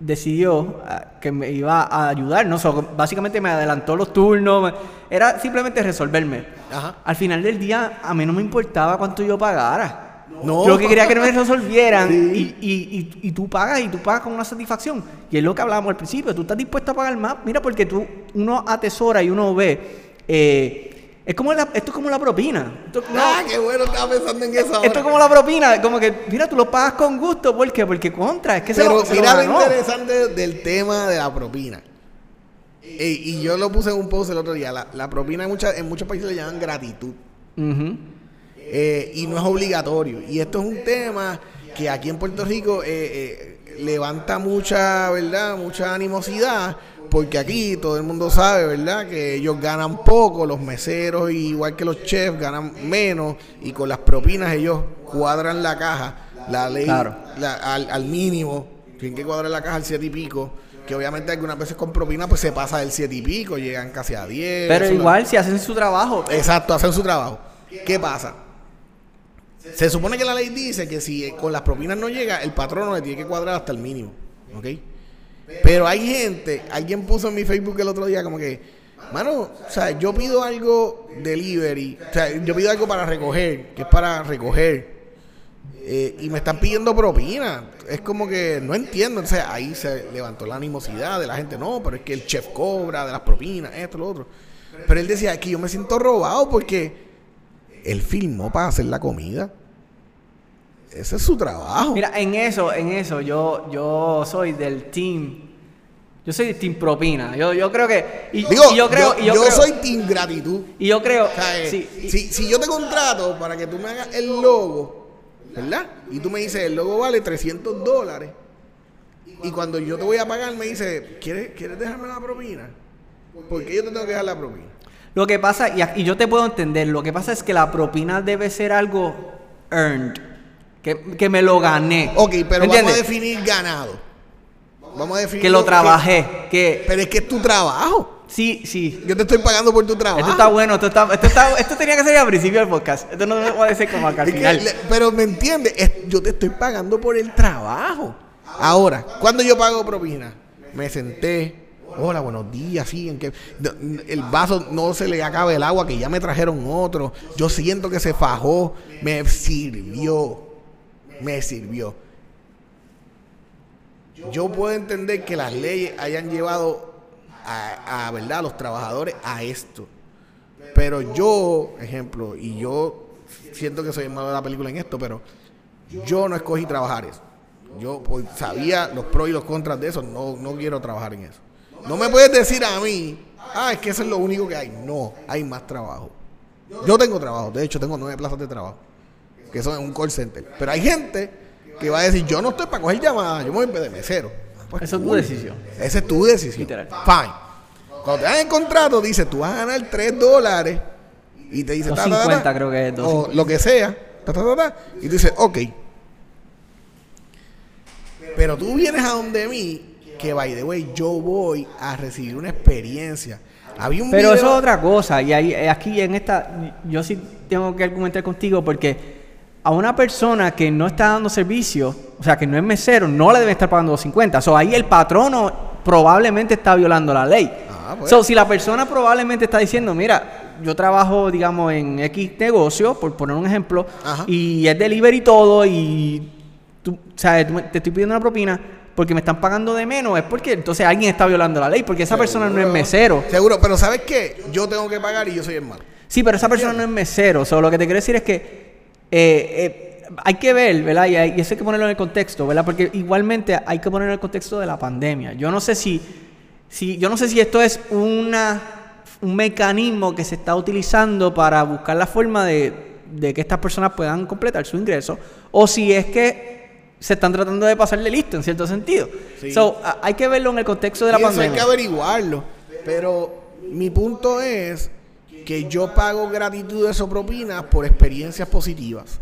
decidió ah, que me iba a ayudar, ¿no? So, básicamente me adelantó los turnos, era simplemente resolverme. Ajá. Al final del día, a mí no me importaba cuánto yo pagara. No. Yo lo que quería que me resolvieran Sí. y, y, y, y tú pagas y tú pagas con una satisfacción. Y es lo que hablábamos al principio, tú estás dispuesto a pagar más, mira, porque tú uno atesora y uno ve. eh, es como la, esto es como la propina. Esto, no, Ah, qué bueno, estaba pensando en eso ahora. esto es como la propina, como que, mira, tú lo pagas con gusto, ¿por qué? Porque contra, es que se Pero lo, se lo mira lo ganó. interesante del tema de la propina. Y yo lo puse en un post el otro día. La, la propina en, muchas- en muchos países le llaman gratitud. Eh, y no es obligatorio. Y esto es un tema que aquí en Puerto Rico eh, eh, levanta mucha, ¿verdad? Mucha animosidad. Porque aquí todo el mundo sabe, ¿verdad? Que ellos ganan poco, los meseros, igual que los chefs, ganan menos. Y con las propinas ellos cuadran la caja, la ley Claro. la- al, al mínimo. Tienen que cuadrar la caja al siete y pico. Que obviamente algunas veces con propina pues se pasa del siete y pico, llegan casi a 10. Pero igual, si hacen su trabajo, Exacto, hacen su trabajo. ¿Qué pasa? Se supone que la ley dice que si con las propinas no llega, el patrono le tiene que cuadrar hasta el mínimo. ¿Ok? Pero hay gente, alguien puso en mi Facebook el otro día como que, mano, o sea, yo pido algo delivery, o sea, yo pido algo para recoger, que es para recoger. eh, y me están pidiendo propina. Es como que no entiendo. O sea, ahí se levantó la animosidad de la gente. No, pero es que el chef cobra de las propinas, esto, lo otro. Pero él decía que yo me siento robado porque él filmó para hacer la comida. Ese es su trabajo. Mira, en eso, en eso, yo, yo soy del team. Yo soy del team propina. Yo, yo creo que. Y, Digo, y yo creo. yo, y yo yo creo- soy team gratitud. Y yo creo. O sea, eh, sí, y- si, si yo te contrato para que tú me hagas el logo, ¿verdad? Y tú me dices, el logo vale 300 dólares. Y cuando yo te voy a pagar, me dice, ¿quieres, ¿quieres dejarme la propina? ¿Por qué yo te tengo que dejar la propina? Lo que pasa, y, y yo te puedo entender, lo que pasa es que la propina debe ser algo earned. Que, que me lo gané. Ok, pero vamos a ¿Entiendes? definir ganado. Vamos a definir. Que lo trabajé. Que. pero es que es tu trabajo. Sí, sí. Yo te estoy pagando por tu trabajo. Esto está bueno, esto, está, esto, está- esto tenía que ser al principio del podcast. Esto no puede ser como acá al Es que final. pero me entiendes, Es- yo te estoy pagando por el trabajo. Ahora, cuando yo pago propina, me senté. Hola, buenos días, sí, en que el vaso no se le acabe el agua, que ya me trajeron otro. Yo siento que se fajó, me sirvió, me sirvió. Yo puedo entender que las leyes hayan llevado a, ¿verdad? a los trabajadores a esto. Pero yo, ejemplo, y yo siento que soy el malo de la película en esto, pero yo no escogí trabajar eso. Yo pues, sabía los pros y los contras de eso, no, no quiero trabajar en eso. No me puedes decir a mí, ah, es que eso es lo único que hay. No, hay más trabajo. Yo tengo trabajo, de hecho tengo nueve plazas de trabajo, que son en un call center. Pero hay gente que va a decir, yo no estoy para coger llamadas, yo me voy de mesero. Pues, Eso es tu decisión. Esa es tu decisión. Literal. Fine. Cuando te dan el contrato, dice, tú vas a ganar 3 dólares y te dice, ta, ta, ta, 250 ta, creo que es, O 250. lo que sea, y tú dices, ok. Pero tú vienes a donde mí, que by the way, yo voy a recibir una experiencia. Había un Pero video- eso es otra cosa. Y ahí, aquí en esta, yo sí tengo que argumentar contigo porque a una persona que no está dando servicio, o sea, que no es mesero, no le debe estar pagando 250. O ahí el patrono probablemente está violando la ley. Ah, pues. So, si la persona probablemente está diciendo, mira, yo trabajo, digamos, en X negocio, por poner un ejemplo, Ajá. y es delivery todo, y tú, sabes, te estoy pidiendo una propina porque me están pagando de menos, es porque entonces alguien está violando la ley, porque esa persona no es mesero. Seguro, pero ¿sabes qué? Yo tengo que pagar y yo soy el malo. Sí, pero esa persona no es mesero. O sea, lo que te quiero decir es que eh, eh, hay que ver, ¿verdad? Y, hay- y eso hay que ponerlo en el contexto, ¿verdad? Porque igualmente hay que ponerlo en el contexto de la pandemia. Yo no sé si, si, yo no sé si esto es una, un mecanismo que se está utilizando para buscar la forma de, de que estas personas puedan completar su ingreso, o si es que se están tratando de pasarle listo en cierto sentido. Sí. So, hay que verlo en el contexto de la Y eso hay pandemia. que averiguarlo. Pero mi punto es que yo pago gratitudes o propinas por experiencias positivas.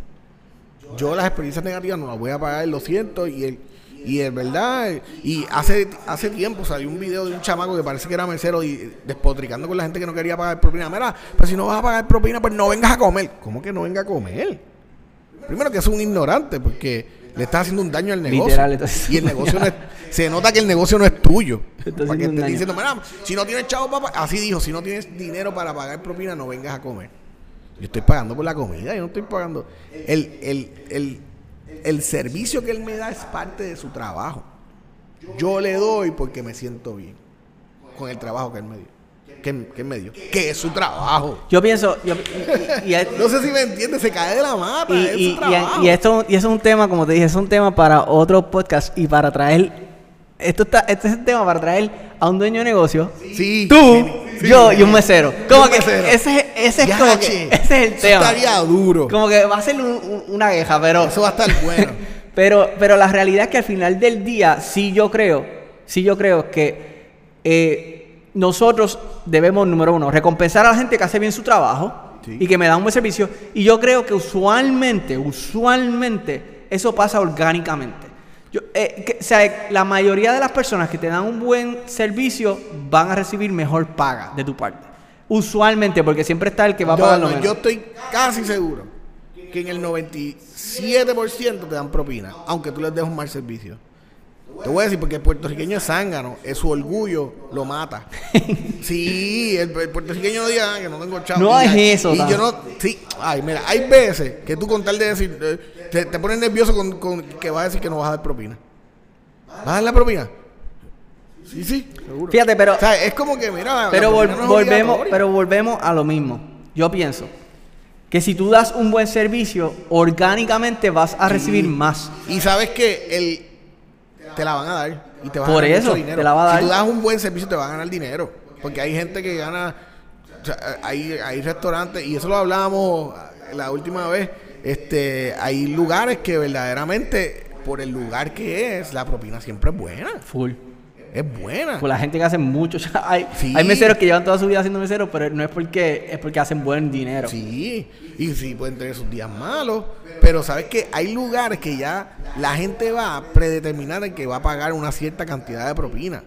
Yo las experiencias negativas no las voy a pagar, lo siento, y el y es verdad, y hace hace tiempo salió un video de un chamaco que parece que era mesero y despotricando con la gente que no quería pagar propina. Mira, pues si no vas a pagar propina, pues no vengas a comer. ¿Cómo que no venga a comer? Primero que es un ignorante porque le estás haciendo un daño al negocio. Literal, entonces- y el negocio no es, se nota que el negocio no es tuyo. Se está Para que haciendo un estés daño. diciendo, mira, si no tienes chavo papá, así dijo, si no tienes dinero para pagar propina, no vengas a comer. Yo estoy pagando por la comida, yo no estoy pagando. El, el, el, el servicio que él me da es parte de su trabajo. Yo le doy porque me siento bien con el trabajo que él me dio. Que, que él me dio. Que es su trabajo. Yo pienso, yo- y- y- y- No sé si me entiende, se cae de la mata. Y, es y- su trabajo. y- y esto, y eso es un tema, como te dije, es un tema para otro podcast y para traer. Esto está, este es un tema para traer a un dueño de negocio. Sí, Tú, sí, sí. yo y un mesero. Como un que mesero. ese, ese es como que- ese es el eso tema. Estaría duro. Como que va a ser un- un- una queja, pero. Eso va a estar bueno. Pero, pero la realidad es que al final del día, sí yo creo, sí yo creo que eh, nosotros debemos, número uno, recompensar a la gente que hace bien su trabajo Sí. y que me da un buen servicio. Y yo creo que usualmente, usualmente, eso pasa orgánicamente. Yo, eh, que- o sea, la mayoría de las personas que te dan un buen servicio van a recibir mejor paga de tu parte. Usualmente, porque siempre está el que va a pagar no, lo menos. yo estoy casi seguro que en el 97% te dan propina, aunque tú les des un mal servicio. Te voy a decir porque el puertorriqueño es zángano, es su orgullo lo mata. sí, el, el puertorriqueño no diga "Ah, que no tengo chavo. No es eso, Y yo no, sí, ay, mira, hay veces que tú con tal de decir, eh, te, te pones nervioso con, con que vas a decir que no vas a dar propina. ¿Vas a dar la propina? Sí, sí, seguro. Fíjate, pero, O sea, es como que, mira, pero vol- no volvemos, pero volvemos a lo mismo. Yo pienso que si tú das un buen servicio, orgánicamente vas a recibir más. Y sabes que el, te la van a dar. Y te va a Por ganar eso, mucho dinero. te la va a dar. Si tú das un buen servicio, te va a ganar dinero. Porque hay gente que gana. o sea, hay, hay restaurantes, y eso lo hablábamos la última vez. Este, hay lugares que verdaderamente, por el lugar que es, la propina siempre es buena. Full. Es buena. Por la gente que hace mucho. hay, Sí. hay meseros que llevan toda su vida siendo meseros, pero no es porque es porque hacen buen dinero. Sí, y sí pueden tener sus días malos, pero sabes que hay lugares que ya la gente va a predeterminar en que va a pagar una cierta cantidad de propina.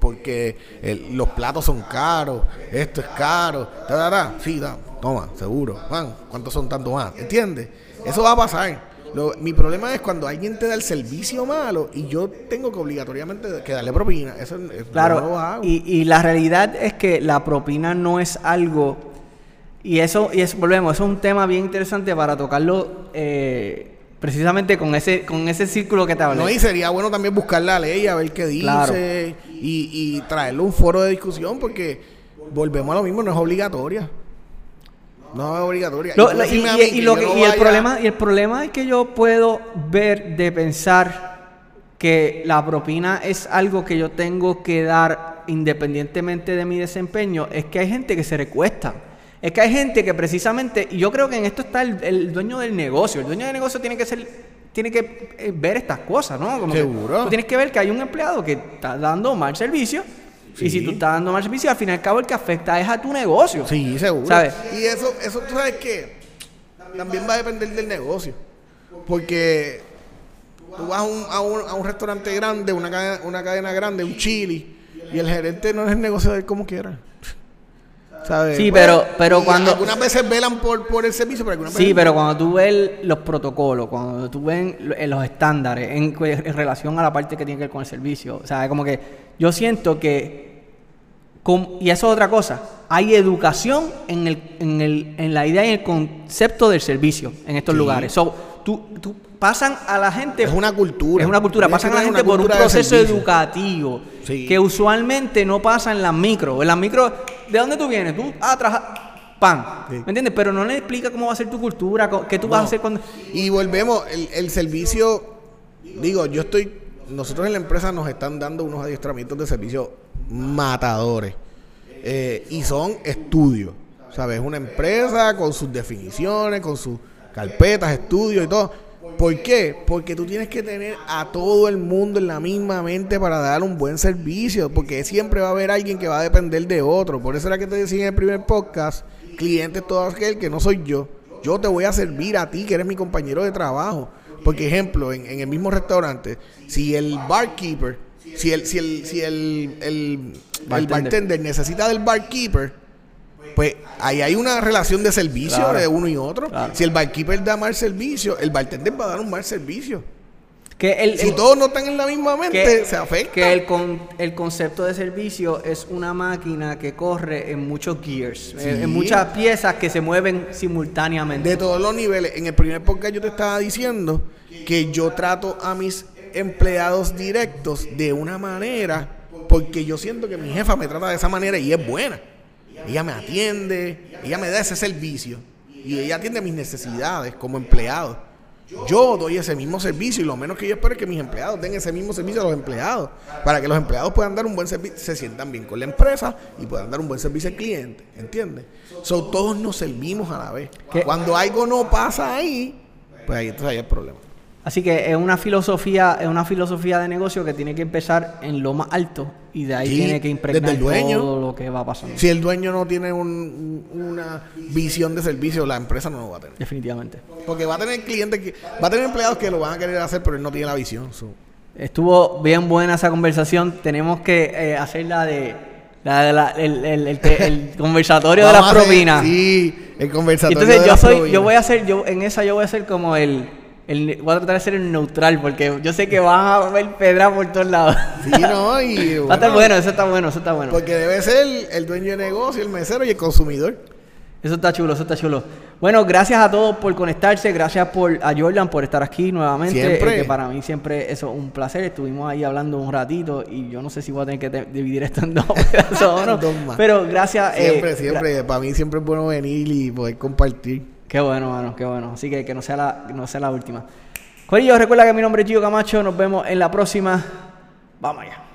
Porque el- los platos son caros, esto es caro, ta, ta, ta. sí, da, toma, seguro. Juan, ¿cuántos son tanto más? ¿Entiendes? Eso va a pasar. Lo- mi problema es cuando alguien te da el servicio malo y yo tengo que obligatoriamente que darle propina. Eso es- yo no lo Claro, hago. y, y la realidad es que la propina no es algo, y eso, y es, volvemos, eso es un tema bien interesante para tocarlo eh, precisamente con ese, con ese círculo que te hablé. No, y sería bueno también buscar la ley, a ver qué dice Claro. y, y traerle un foro de discusión porque volvemos a lo mismo, no es obligatoria. No es obligatoria. Lo- tú lo- y, lo que- no y el vaya- problema y el problema es que yo puedo ver de pensar que la propina es algo que yo tengo que dar independientemente de mi desempeño. Es que hay gente que se recuesta. Es que hay gente que precisamente y yo creo que en esto está el, el dueño del negocio. El dueño del negocio tiene que ser tiene que eh, ver estas cosas no Como que Seguro. tú tienes que ver que hay un empleado que está dando mal servicio y si tú estás dando mal servicio al fin y al cabo el que afecta es a tu negocio Sí, seguro. ¿Sabes? Y eso, eso tú sabes que también va a depender del negocio. Porque tú vas a un, a un, a un restaurante grande, una cadena, una cadena grande, un chili, y el gerente no es el negocio de él como quiera. ¿Sabes? Sí, pero- pero y cuando- Algunas veces velan por, por el servicio, pero algunas Sí, veces pero cuando tú ves los protocolos, cuando tú ves lo- los estándares en, en relación a la parte que tiene que ver con el servicio, o sea, como que yo siento que, y eso es otra cosa, hay educación en, el, en, el, en la idea y el concepto del servicio en estos Sí. lugares. So, tú, tú pasan a la gente... Es una cultura. Es una cultura, pasan a la gente por un proceso educativo Sí. que usualmente no pasa en las micro. En las micro, ¿de dónde tú vienes? Tú, ah, trabajar, pan. Sí. ¿Me entiendes? Pero no le explica cómo va a ser tu cultura, qué tú vas a hacer cuando... Y volvemos, el, el servicio, digo, yo estoy, nosotros en la empresa nos están dando unos adiestramientos de servicio matadores. Eh, y son estudios, ¿sabes? Una empresa con sus definiciones, con sus carpetas, estudios y todo. ¿Por qué? Porque tú tienes que tener a todo el mundo en la misma mente para dar un buen servicio, porque siempre va a haber alguien que va a depender de otro. Por eso era que te decía en el primer podcast, cliente todo aquel que no soy yo. Yo te voy a servir a ti, que eres mi compañero de trabajo. Porque, ejemplo, en, en el mismo restaurante, si el barkeeper, si el, si el, si el, el, bartender necesita del barkeeper, pues ahí hay una relación de servicio Claro. de uno y otro. Claro. Si el barkeeper da mal servicio, el bartender va a dar un mal servicio. Que el, Si el- todos no están en la misma mente, que, se afecta. que el, con- el concepto de servicio es una máquina que corre en muchos gears, en, en muchas piezas que se mueven simultáneamente. de todos los niveles. En el primer podcast yo te estaba diciendo que yo trato a mis empleados directos de una manera porque yo siento que mi jefa me trata de esa manera y es buena. Ella me atiende, ella me da ese servicio y ella atiende mis necesidades como empleado. Yo doy ese mismo servicio y lo menos que yo espero es que mis empleados den ese mismo servicio a los empleados para que los empleados puedan dar un buen servicio, se sientan bien con la empresa y puedan dar un buen servicio al cliente, ¿entiendes? So, todos nos servimos a la vez. ¿Qué? Cuando algo no pasa ahí, pues ahí, entonces ahí hay el problema. Así que es una filosofía, es una filosofía de negocio que tiene que empezar en lo más alto y de ahí Sí, tiene que impregnar desde el dueño. todo lo que va pasando. Si el dueño no tiene un- una visión de servicio, la empresa no lo va a tener. Definitivamente. Porque va a tener clientes que, va a tener empleados que lo van a querer hacer, pero él no tiene la visión. so. Estuvo bien buena esa conversación. Tenemos que eh, hacer la de la de la- el, el- el te- el conversatorio de las propinas. Sí, el conversatorio. entonces de yo las soy, yo voy a hacer, yo en esa yo voy a ser como el, el, voy a tratar de ser el neutral porque yo sé que van a ver pedra por todos lados. Sí, no, y Va a estar bueno, eso está bueno, eso está bueno. Porque debe ser el, el dueño de negocio, el mesero y el consumidor. Eso está chulo, eso está chulo. Bueno, gracias a todos por conectarse, gracias por a Jordan por estar aquí nuevamente. Siempre. eh, que para mí siempre eso es un placer. Estuvimos ahí hablando un ratito y yo no sé si voy a tener que te- dividir esto en dos pedazos o no. Dos más. Pero gracias. eh, Siempre, gra- siempre. Para mí siempre es bueno venir y poder compartir. Qué bueno, mano, qué bueno. Así que que no sea la, no sea la última. Corillo, recuerda que mi nombre es Gio Camacho. Nos vemos en la próxima. Vamos allá.